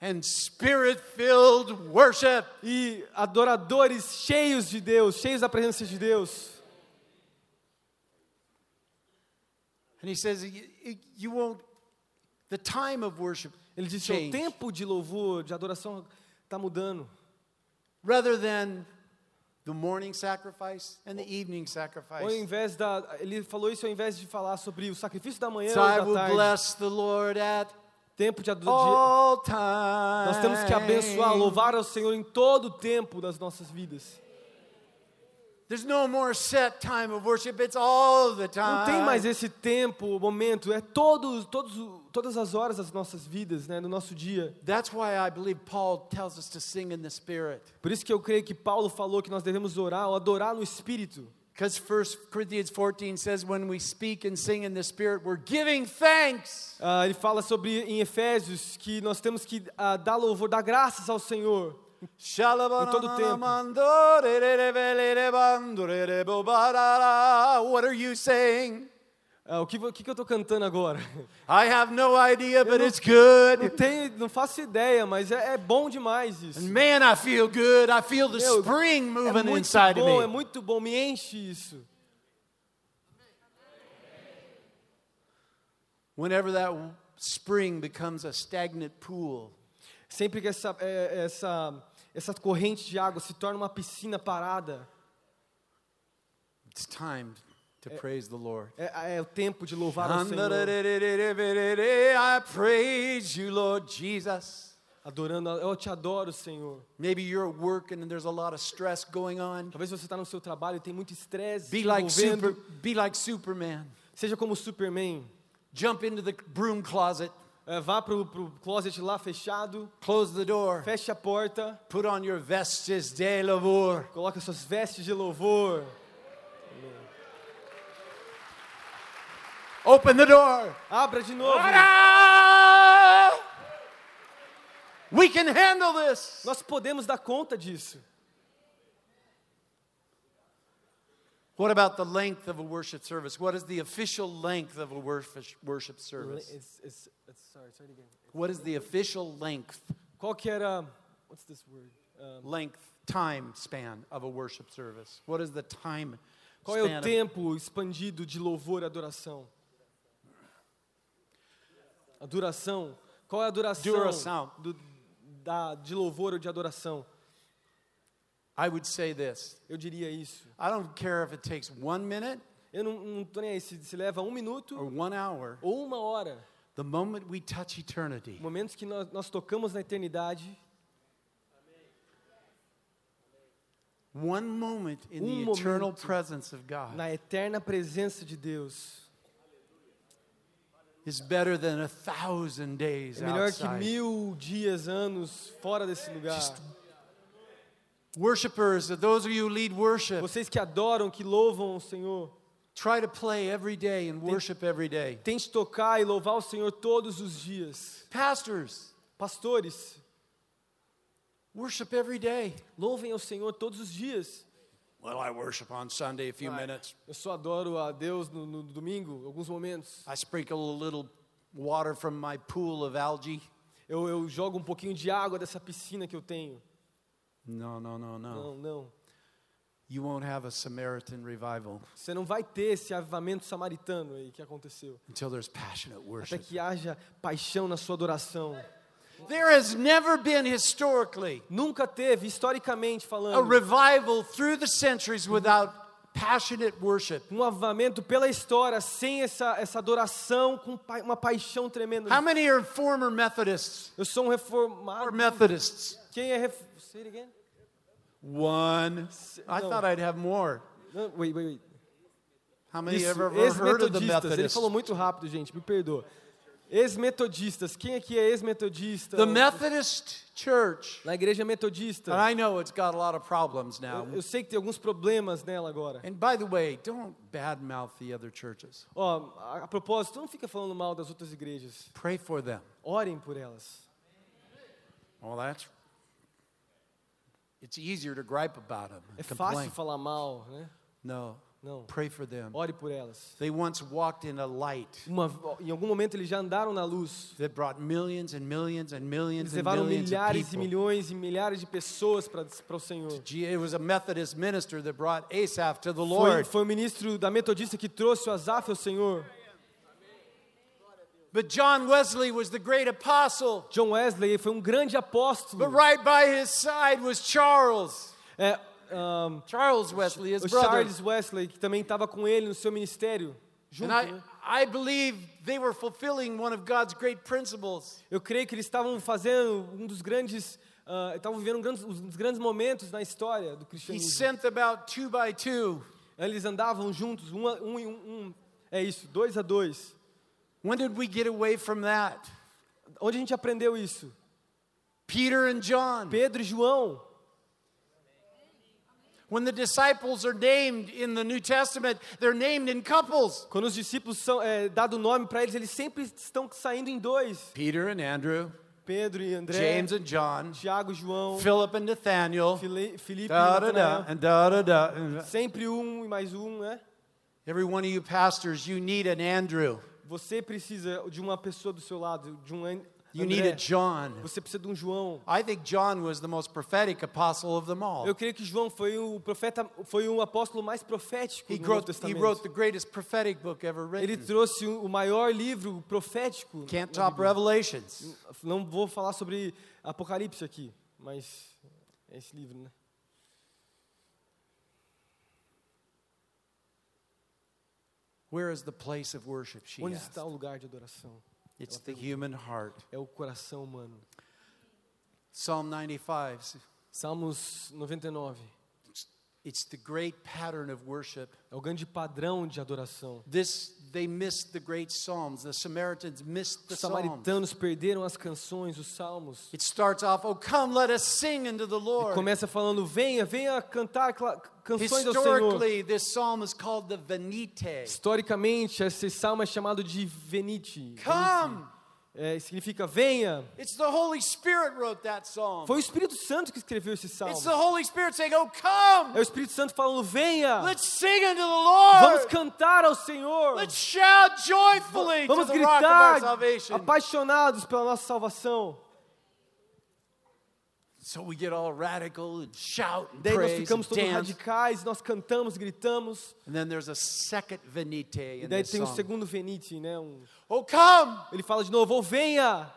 and spirit filled worship. e adoradores cheios de Deus, cheios da presença de Deus. And he says, you, won't, the time of worship Ele disse: o change. tempo de louvor, de adoração está mudando. rather than the morning sacrifice and the evening Ou ao sacrifice. invés da, ele falou isso ao invés de falar sobre o sacrifício da manhã So ou I da will tarde. bless the Lord at Tempo de adoração. Nós temos que abençoar, louvar ao Senhor em todo o tempo das nossas vidas. There's no more set time of worship, it's all the time. Não tem mais esse tempo, momento, é todos, todos, todas as horas das nossas vidas, né, no nosso dia. That's why I believe Paul tells us to sing in the Spirit. Por isso que eu creio que Paulo falou que nós devemos orar ou adorar no Espírito. Because 1 Corinthians 14 says, when we speak and sing in the Spirit, we're giving thanks. Ah, ele fala sobre em Efésios que nós temos que ah, dar louvor, dar graças ao Senhor. Em todo tempo. What are you saying? Ah, o que, o que, que eu tô cantando agora? I have no idea, but não- it's good. Não, tenho, não faço ideia, mas é, é bom demais isso. And man, I feel good. I feel the Meu, spring É moving muito inside bom, of é me. muito bom, me enche isso. Whenever that spring becomes a stagnant pool, Sempre que essa, é, essa, essa corrente de água se torna uma piscina parada, it's time to praise the Lord. é, é o tempo de louvar ao Senhor, I praise you, Lord Jesus. adorando. Eu te adoro, Senhor. Maybe you're working and there's a lot of stress going on. Talvez você está no seu trabalho e tem muito estresse Be like super, be like Superman. Seja como Superman. Jump into the broom closet, É, vá pro, pro closet lá fechado, close the door, feche a porta, put on your vestes de labor. coloque as suas vestes de louvor, Open the door. abra de novo. Ah! We can handle this. Nós podemos dar conta disso. What about the length of a worship service? What is the official length of a worship service? It's- it's- it's- sorry, sorry again. What is the official length, Qual que era. What's this word? Um, length, time span of a worship service? What is the time qual é o tempo expandido de louvor e adoração? A duração. Qual é a duração, Duração. do- da, de louvor ou de adoração? I would say this. Eu diria isso. I don't care if it takes one minute Eu não, não tô nem aí se, se leva um minuto or one hour. ou uma hora. The moment we touch eternity, Momentos que nós, nós tocamos na eternidade, one moment in Um the eternal presence of God na eterna presença de Deus, is better than a thousand days é melhor que outside. mil dias, anos fora desse lugar. Worshippers, those of you who lead worship, Vocês que adoram, que louvam o Senhor, try to play every day and worship every day. tente tocar e louvar o Senhor todos os dias. Pastors, Pastores, worship every day. louvem ao Senhor todos os dias. Well, I worship on Sunday a few minutes. Eu só adoro a Deus no, no domingo, alguns momentos. I sprinkle a little water from my pool of algae. Eu, eu jogo um pouquinho de água dessa piscina que eu tenho. No, no, no, no. Não, não. You won't have a Samaritan revival Você não vai ter esse avivamento samaritano aí que aconteceu. until there's passionate Até worship. que haja paixão na sua adoração. There has never been historically Nunca teve, historicamente a falando, revival through the centuries without passionate worship. um avivamento pela história sem essa, essa adoração com pa- uma paixão tremenda. How many are former Methodists Eu sou um or reformado. Methodists? Quem é ref... Say it again? One. I no. thought I'd have more. Não, wait, wait, wait. How many Isso, have ever heard of the ex-metodistas. Ele Methodists? falou muito rápido, gente, me perdoa. Ex-metodistas. Quem aqui é ex-metodista? The Methodist Church. Na igreja metodista. And I know it's got a lot of problems now. Eu, eu sei que tem alguns problemas nela agora. And by the way, don't badmouth the other churches. Ó, a, a propósito, não fica falando mal das outras igrejas. Pray for them. Orem por elas. Well, that's. It's easier to gripe about them. É complain. fácil falar mal, né? No. Não. Pray for them. Ore por elas. They once walked in a light Uma, em algum momento eles já andaram na luz. that brought millions and millions and millions Eles and levaram millions of milhares e milhões e milhares de pessoas para o Senhor. It was a Methodist minister that brought Asaph to the Foi, Lord. foi o ministro da metodista que trouxe o Azaf ao Senhor. But John Wesley was the great apostle. John Wesley foi um grande But apóstolo. right by his side was Charles. É, ahn, Charles Wesley, his o brother. Charles Wesley, que também estava com ele no seu ministério. Junto, And I, né? I believe they were fulfilling one of God's great principles. Eu creio que eles estavam fazendo um dos grandes, ah, estavam vivendo um grandes- um dos grandes momentos na história do He cristianismo. sent about two by two. Eles andavam juntos, um, um, um, um, é isso, dois a dois. When did we get away from that? Onde a gente aprendeu isso? Peter and John. Pedro e João. When the disciples are named in the New Testament, they're named in couples. Quando os discípulos são é, dado nome para eles, eles sempre estão saindo em dois. Peter and Andrew, Pedro e André, James and John, Tiago e João, Philip and Nathaniel. Fili- Filipe e Da da da and da da da. Sempre um e mais um, né? Every one of you pastors, you need an Andrew. Você precisa de uma pessoa do seu lado, de um You need a André. John. Você precisa de um João. I think John was the most prophetic apostle of them all. Eu creio que João foi o profeta, foi o apóstolo mais profético He do wrote, he Testamento. wrote the greatest prophetic book ever Ele written. trouxe o maior livro profético. Can't top. Revelations. Não vou falar sobre Apocalipse aqui, mas é esse livro, né? Where is the place of worship? She Onde asked. está o lugar de adoração? It's the human heart. É o coração humano. Psalm 95. Salmos 99. It's the great pattern of worship. É o grande padrão de adoração. This they missed the great psalms. The Samaritans missed the Os psalms. samaritanos perderam as canções, os salmos. It starts off, "Oh come, let us sing unto the E Lord." começa falando: venha, venha cantar canções ao Senhor. Historically, this psalm is called the Venite. Historicamente, esse salmo é chamado de Venite. Come. É, significa venha. It's the Holy Spirit wrote that psalm. Foi o Espírito Santo que escreveu esse salmo. It's the Holy Spirit saying, "Oh come, É o Espírito Santo falando: venha. let's sing unto the Vamos cantar ao Senhor. Let's shout joyfully to Vamos the rock of our gritar salvation." apaixonados pela nossa salvação. So we get all radical and shout and Daí nós praise ficamos and todos dance. radicais, nós cantamos, gritamos. And then there's a second Venite E daí tem o song. segundo Venite, né? Um- Oh come, ele fala de novo: "Oh, venha,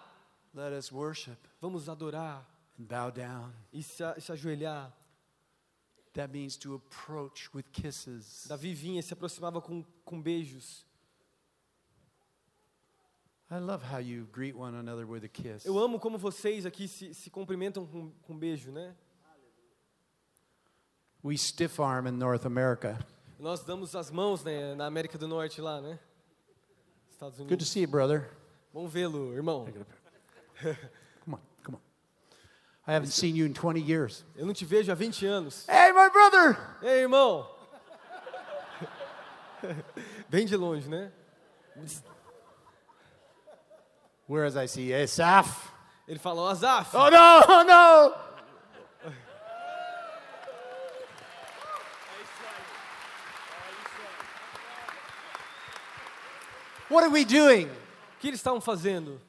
let us worship vamos adorar and bow down. e se, se ajoelhar. That means to approach with kisses. Davi vinha se aproximava com, com beijos. I love how you greet one another with a kiss. Eu amo como vocês aqui se, se cumprimentam com, com beijo, né? We stiff arm in North America. Nós damos as mãos né, na América do Norte lá, né? Estados Good to Unidos. see you, brother. Bom vê-lo, irmão. Come on, come on. I haven't seen you in 20 years. Eu não te vejo há 20 anos. Hey, my brother! Ei, irmão! Bem de longe, né? Whereas I see Asaph. Ele falou, Azaf, Oh no, oh no! What are we doing? o que eles estavam fazendo?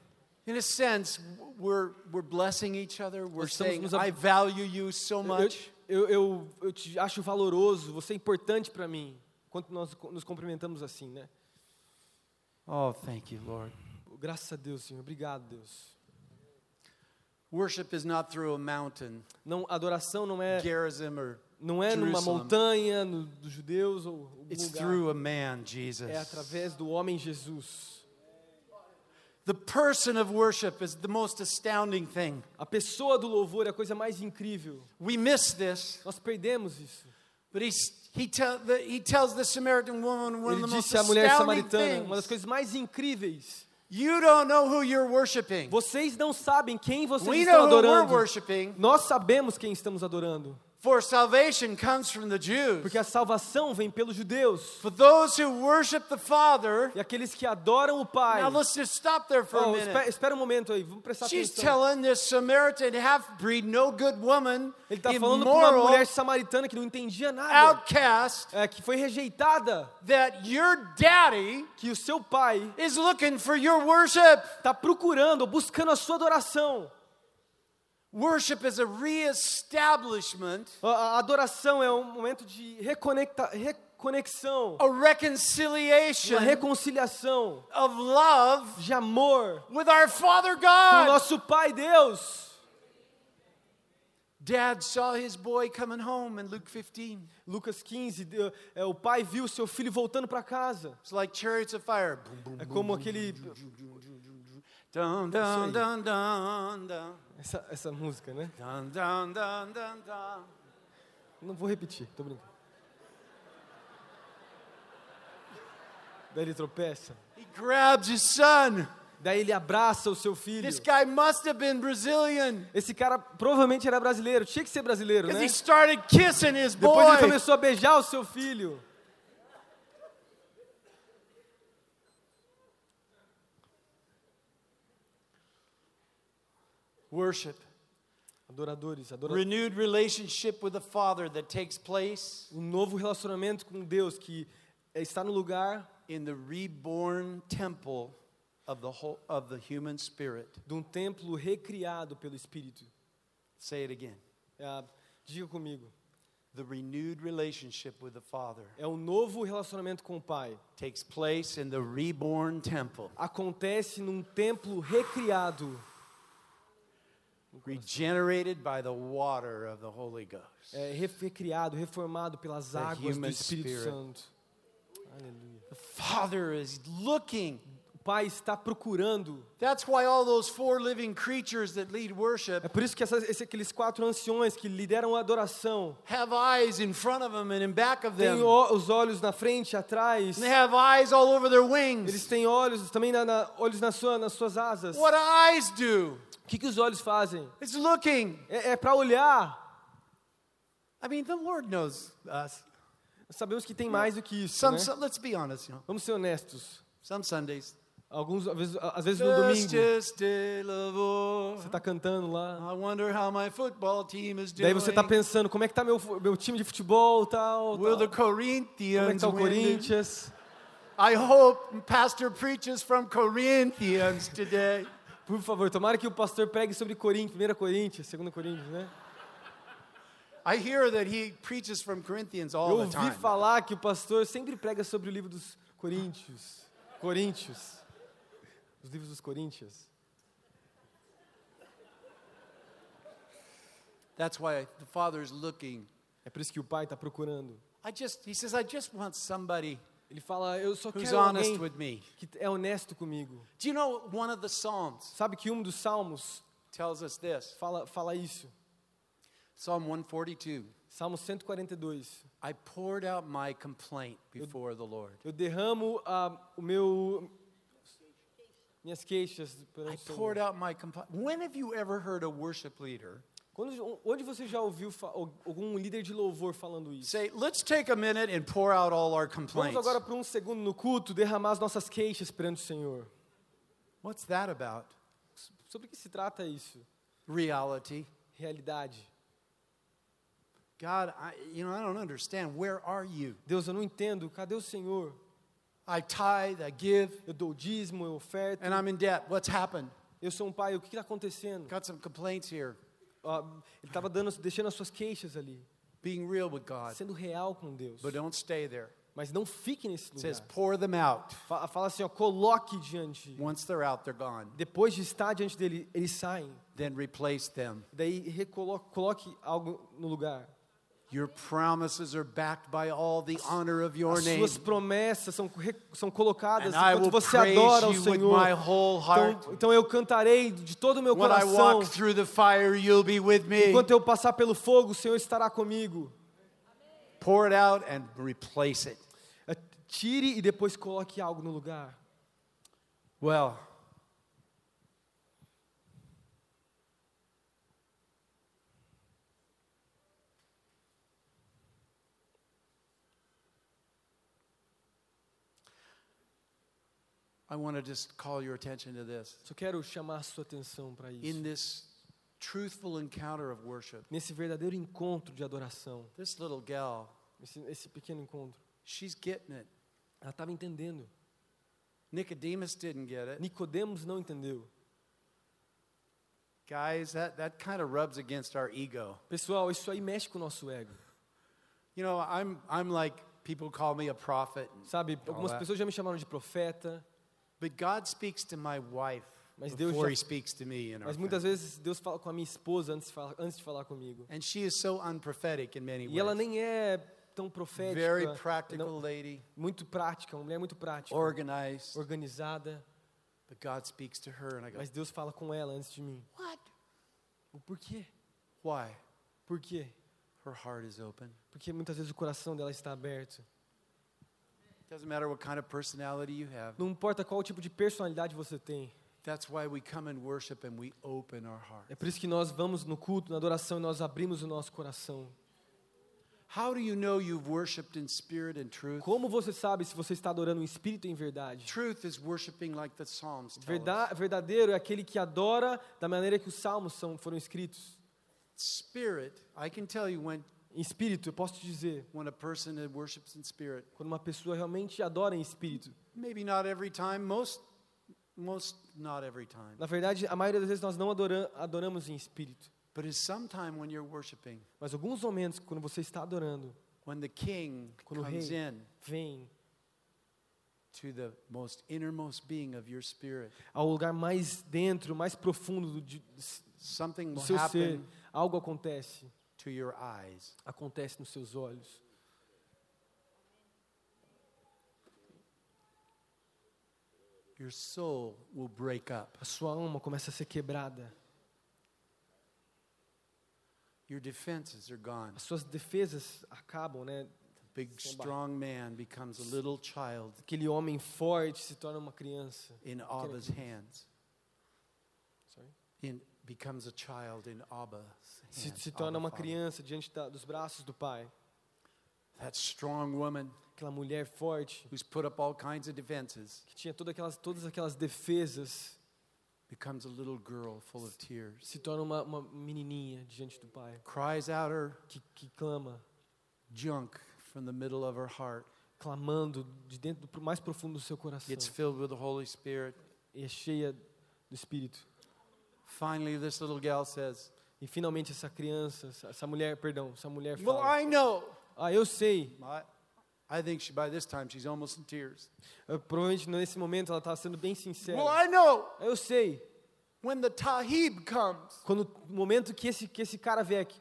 In a sense, we're, we're blessing each other. We're saying, I value you so Eu, much. eu, eu, eu te acho valoroso, você é importante para mim. Quanto nós nos cumprimentamos assim, né? Oh, thank you, Lord. Graças a Deus, Senhor. Obrigado, Deus. Worship is not through a mountain, Não, adoração não é, Gerizim, não é numa montanha no, dos judeus ou algum it's lugar. through a man, Jesus. É através do homem Jesus. The person of worship is the most astounding thing. A pessoa do louvor é a coisa mais incrível. We miss this, Nós perdemos isso. but he's, he, tell, the, he tells the Samaritan woman one of Ele the most disse à mulher astounding samaritana, uma das things. coisas mais incríveis. You don't know who you're worshiping. Vocês não sabem quem vocês We estão know who we're adorando. worshiping, Nós sabemos quem estamos adorando. For salvation comes from the Jews. Porque a salvação vem pelos judeus. For those who worship the Father, E aqueles que adoram o Pai. now let's just stop there for a Oh, minute. espera, espera um momento aí, vamos prestar She's atenção. telling this Samaritan half-breed, no good woman, Ele está falando com uma mulher samaritana que não entendia nada. outcast, É, que foi rejeitada. that your daddy Que o seu pai is looking for your worship. está procurando, buscando a sua adoração. Worship is a reestablishment, A- adoração é um momento de reconecta, reconexão, a reconciliation uma reconciliação of love de amor with our Father com God. nosso Pai Deus. Dad saw his boy coming home in Luke 15. Lucas 15, de- é, o pai viu seu filho voltando para casa. It's like chariots of fire. É como aquele dun, dun, dun, dun, dun, essa, essa música, né? dun, dun, dun, dun, dun. Não vou repetir, tô brincando. Daí ele tropeça. He grabs his son. Daí ele abraça o seu filho. This guy must have been Brazilian Esse cara provavelmente era brasileiro, tinha que ser brasileiro, né? he started kissing his Depois ele boy. começou a beijar o seu filho. Worship. Adoradores, adoradores. Renewed relationship with the Father that takes place Um novo relacionamento com Deus que estar no lugar in the reborn temple of the whole, of the human spirit. de um templo recriado pelo Espírito. Say it again. É, diga comigo. The renewed relationship with the Father É um novo relacionamento com o Pai. takes place in the reborn temple, Acontece num templo recriado, regenerated by the water of the Holy Ghost. é, recriado, reformado pelas águas do Espírito. Santo. Aleluia. The Father is looking. O Pai está procurando. That's why all those four living creatures that lead É por isso que essas, aqueles quatro anciões que lideram a adoração have eyes in front of them and in back of têm os olhos na frente, atrás. And they have eyes all over their Eles têm olhos também na, na- olhos na sua, nas suas asas. What eyes do? O que, que os olhos fazem? It's looking. É, é para olhar. I mean, the Lord knows us. Sabemos que tem mais do que isso. Some, né? some- let's be honest, you know. Vamos ser honestos. Some Sundays, Alguns, às vezes, às vezes no domingo, você está cantando lá. Daí você está pensando, como é que tá meu, meu time de futebol tal, Will the tal. Como é que Corinthians tá o? Corinthians? I hope Pastor preaches from Corinthians today. Por favor, tomara que o pastor pregue sobre Corinthians, 1 Coríntios, 2 Coríntios, né? I hear that he preaches from Corinthians all Eu the ouvi time. falar que o pastor sempre prega sobre o livro dos Coríntios. Coríntios. Os livros dos Coríntios. That's why the Father is looking. É por isso que o pai está procurando. I just, he says, I just want somebody Ele fala, eu só quero alguém with me. que é honesto comigo. Do you know one of the Psalms Sabe que um dos salmos tells us this? fala, fala isso. Psalm 142. Salmo 142. I poured out my complaint before the Lord. Eu derramo ah, o meu minhas queixas I perante poured out my complaint. When have you ever heard a worship leader Quando, onde você já ouviu algum líder de louvor falando isso? say, let's take a minute and pour out all our Vamos complaints? agora por um segundo no culto derramar as nossas queixas perante o Senhor. What's that about? Sobre o que se trata isso? Reality. Realidade. God, I, you know, I don't understand. Where are you? Deus, eu não entendo. Cadê o Senhor? I tithe, I give, Eu dou dízimo, eu oferto. and I'm in debt. What's happened? Eu sou um pai, o que está acontecendo? Got some complaints here. Ah, ele estava dando, deixando as suas queixas ali, Being real with God. sendo real com Deus. But don't stay there. Mas não fique nesse lugar. says, pour them out. Fa- Fala assim, ó, coloque diante. Once they're out, they're gone. Depois de estar diante dele, eles saem. Then replace them. Daí recoloque, coloque algo no lugar. Your promises are backed by all the honor of your As name. suas promessas são, são colocadas And enquanto você adora o Senhor. Então, então eu cantarei de todo o meu When coração. walk through the fire, you'll be with me. Enquanto eu passar pelo fogo, o Senhor estará comigo. Pour it out and replace it. É, Tire e depois coloque algo no lugar. Well, I want to just call your attention to this. Só quero chamar sua atenção para In isso. this truthful encounter of worship, Nesse verdadeiro encontro de adoração, this little gal, esse, esse pequeno encontro, she's getting it. ela estava entendendo. Nicodemus didn't get it. Nicodemos não entendeu. Guys, that, that kind of rubs against our ego. Pessoal, isso aí mexe com o nosso ego. You know, I'm, I'm like, people call me a prophet. Sabe, algumas pessoas já me chamaram de profeta, But God speaks to my wife Mas Deus before já- He speaks to me. In our mas muitas family. vezes Deus fala com a minha esposa antes de falar, antes de falar comigo. And she is so unprophetic in many E ela ways. nem é tão profética, Very não- practical lady, muito prática, uma mulher muito prática, organized. organizada, But God speaks to her, and I go, mas Deus fala com ela antes de mim. What? O porquê? Why? Por quê? Her heart is open. Porque muitas vezes o coração dela está aberto. Doesn't matter what kind of personality you have. Não importa qual tipo de personalidade você tem. That's why we come and worship and we open our heart. É por isso que nós vamos no culto, na adoração e nós abrimos o nosso coração. How do you know you've worshiped in spirit and truth? Como você sabe se você está adorando em espírito e em verdade? Truth is worshiping like the Psalms. Verda- verdadeiro é aquele que adora da maneira que os salmos são, foram escritos. Spirit, I can tell you when Em espírito, eu posso te dizer, when a person worships in spirit. quando uma pessoa realmente adora em espírito. Maybe not every time, most, most not every time. Na verdade, a maioria das vezes nós não adora- adoramos em espírito. But it's sometime when you're worshiping, Mas alguns momentos, quando você está adorando, when the king Quando o comes rei- in vem to the most innermost being of your spirit, ao lugar mais dentro, mais profundo do, something do will seu ser, happen algo acontece. To your eyes. Acontece nos seus olhos. Your soul will break up. A sua alma começa a ser quebrada. Your defenses are gone. As suas defesas acabam, né? Big, strong man becomes a little child Aquele homem forte se torna uma criança. in Abba's hands. Sorry. In, becomes a child in Abba's Se, se torna uma criança diante da, dos braços do pai. That strong woman Aquela mulher forte who's put up all kinds of defenses que tinha todas aquelas, todas aquelas defesas becomes a little girl full of tears. se torna uma, uma menininha diante do pai Cries out her que, que clama, junk from the middle of her heart. clamando de dentro do mais profundo do seu coração Gets filled with the Holy Spirit. e é cheia do Espírito. Finally, this little gal says, E finalmente essa criança, essa, mulher, perdão, essa mulher Well, fala: I know. Ah, eu sei. I, I think she, by this time she's almost in tears. Provavelmente nesse momento ela estava sendo bem sincera. Well, I know. Eu sei. When the Tahib comes, Quando o momento que esse que esse cara vier aqui,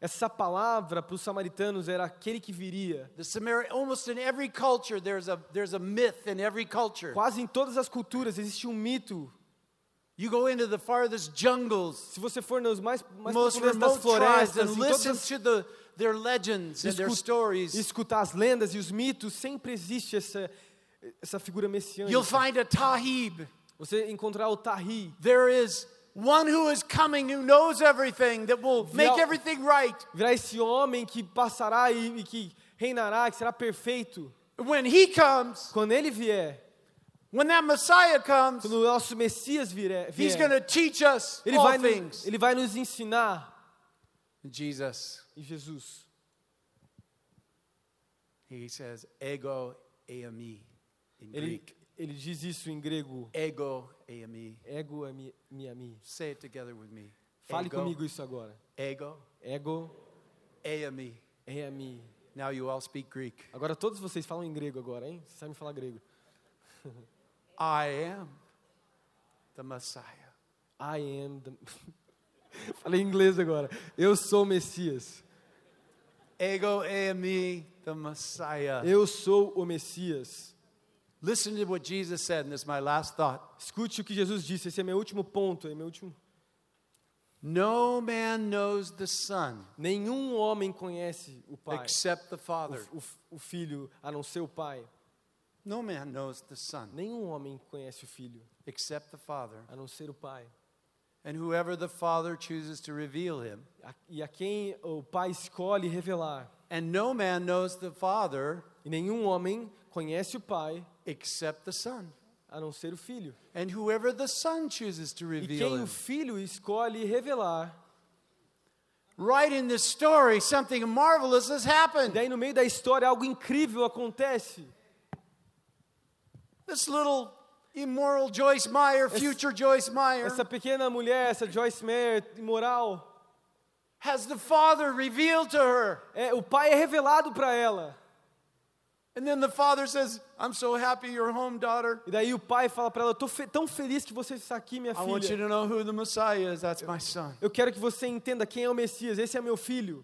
essa palavra para os samaritanos era aquele que viria. The Samari- almost in every culture, there's a, there's a myth in every culture. Quase em todas as culturas existe um mito. You go into the farthest jungles, Se você for nos mais, mais most remote florestas, and listen as, to the, their legends and their stories, escutar as lendas e os mitos, sempre existe essa essa figura messiânica. you'll find a Tahib. Você encontrar o Tahi, There is one who is coming who knows everything, that will make everything right. virá esse homem que passará e, e que reinará, que será perfeito. When he comes, Quando ele vier, when that Messiah comes, quando o nosso Messias vier, he's vier going to teach us ele, all vai, things. ele vai nos ensinar Jesus, em Jesus. he says, ego eimi in Ele, Greek. ele diz isso em grego, Ego ego é mi, mi ami. Say it together with me. Fale ego, comigo isso agora. Ego Ego eimi. é ami. Now you all speak Greek. Agora todos vocês falam em grego agora, hein? Você sabe falar grego. I am the Messiah. I am the... Falei em inglês agora. Eu sou o Messias. Ego eimi, the Messiah. Eu sou o Messias. Listen to what Jesus said, and this is my last thought. Escute o que Jesus disse. Esse é meu último ponto. É meu último. No man knows the Son Nenhum homem conhece o Pai, except the o, Father. o, o Filho, a não ser o Pai. No man knows the Son Nenhum homem conhece o Filho, except the Father. a não ser o Pai. And whoever the Father chooses to reveal him. A- E a quem o Pai escolhe revelar. And no man knows the Father E nenhum homem conhece o Pai, except the Son. a não ser o Filho. And whoever the Son chooses to E reveal quem him. o Filho escolhe revelar. Right in this story, something marvelous has happened. Daí no meio da história algo incrível acontece. This little immoral Joyce Meyer, future Joyce Meyer, Essa pequena mulher, essa Joyce Meyer, imoral, has the Father revealed to her. é, o pai é revelado para ela. And then the Father says, I'm so happy you're home, daughter. E daí o pai fala para ela: "Eu tô fe- tão feliz que você está aqui, minha I want you filha. to know who the Messiah is. That's my son. Eu quero que você entenda quem é o Messias. Esse é meu filho."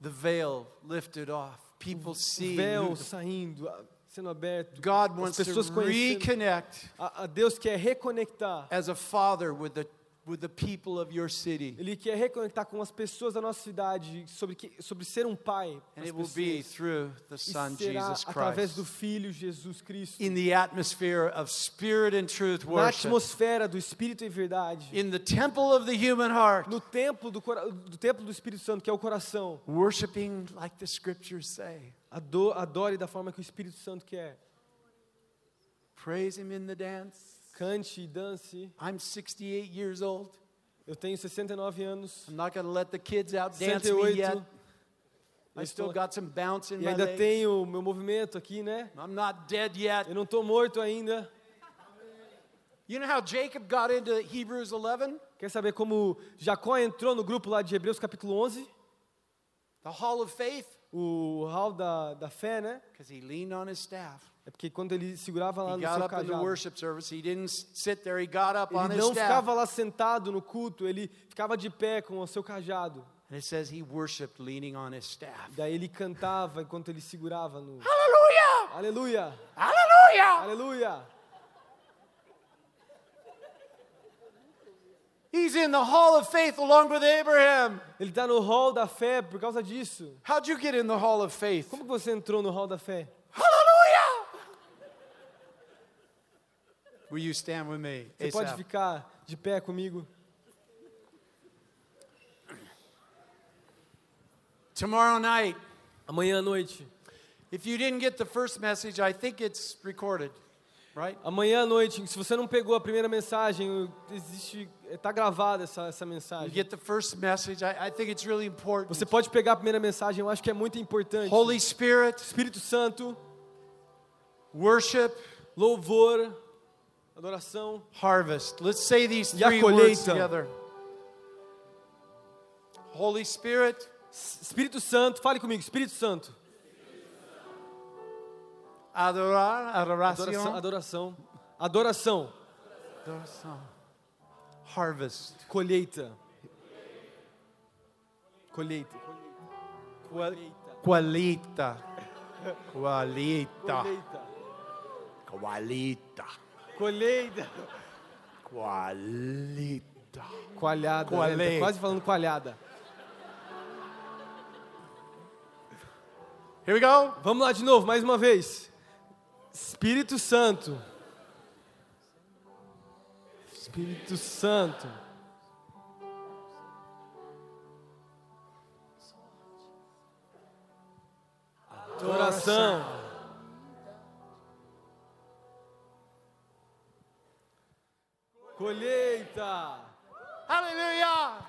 The veil lifted off. People see. véu the- saindo, sendo aberto. God As wants to pessoas conhecendo. reconnect A, a Deus quer reconectar. as a father with the, with the people of your city. Ele quer reconectar com as pessoas da nossa cidade sobre, que, sobre ser um pai. And it will be through the Son, será Jesus através do Christ. Filho Jesus Cristo. In the atmosphere of spirit and truth Na worship. atmosfera do Espírito e verdade. In the temple of the human heart. No templo do, do templo do Espírito Santo, que é o coração. Worshiping like the scriptures say. Ado- Adore da forma que o Espírito Santo quer. Praise Him in the dance. Cante e dance. I'm 68 years old. Eu tenho 69 anos. I'm not going to let the kids out dance me 68. yet. I still got some bounce in E my ainda legs. tenho meu movimento aqui, né? I'm not dead yet. Eu não estou morto ainda. You know how Jacob got into Hebrews 11? Quer saber como Jacó entrou no grupo lá de Hebreus capítulo 11? The hall of faith? O hall da, da fé, né? Because he leaned on his staff. É porque quando ele segurava lá He no got seu up in the cajado, worship service. He didn't s- sit there. He got up on ele his não staff. ficava lá sentado no culto, ele ficava de pé com o seu cajado. And it says he worshiped leaning on his staff. Daí ele cantava enquanto ele segurava no. Hallelujah! Aleluia! Hallelujah! Aleluia! He's in the hall of faith along with Abraham. Ele está no hall da fé por causa disso. How'd you get in the hall of faith? Como que você entrou no hall da fé? Hallelujah! Will you stand with me? Você pode ASAP? ficar de pé comigo? Tomorrow night, Amanhã à noite. if you didn't get the first message, I think it's recorded, right? Amanhã à noite, se você não pegou a primeira mensagem, existe, está gravada essa, essa You mensagem. get the first message. I, I think it's really important. Você pode pegar a primeira mensagem, eu acho que é muito importante. Holy Spirit, Espírito Santo, worship, louvor, adoração. harvest. Let's say these E a three words colheita. together. Holy Spirit, Espírito Santo, fale comigo, Espírito Santo. adorar, Adoração, adoración, adoração. Adoração, adoração. harvest, colheita. Colheita. Qualita, qualita, Colheita. qualita, Colheita. qualita. Coalhada. né? Coalhada. Tá quase falando coalhada. Here we go. Vamos lá de novo, mais uma vez. Espírito Santo. Espírito Santo. Adoração. Colheita. Hallelujah.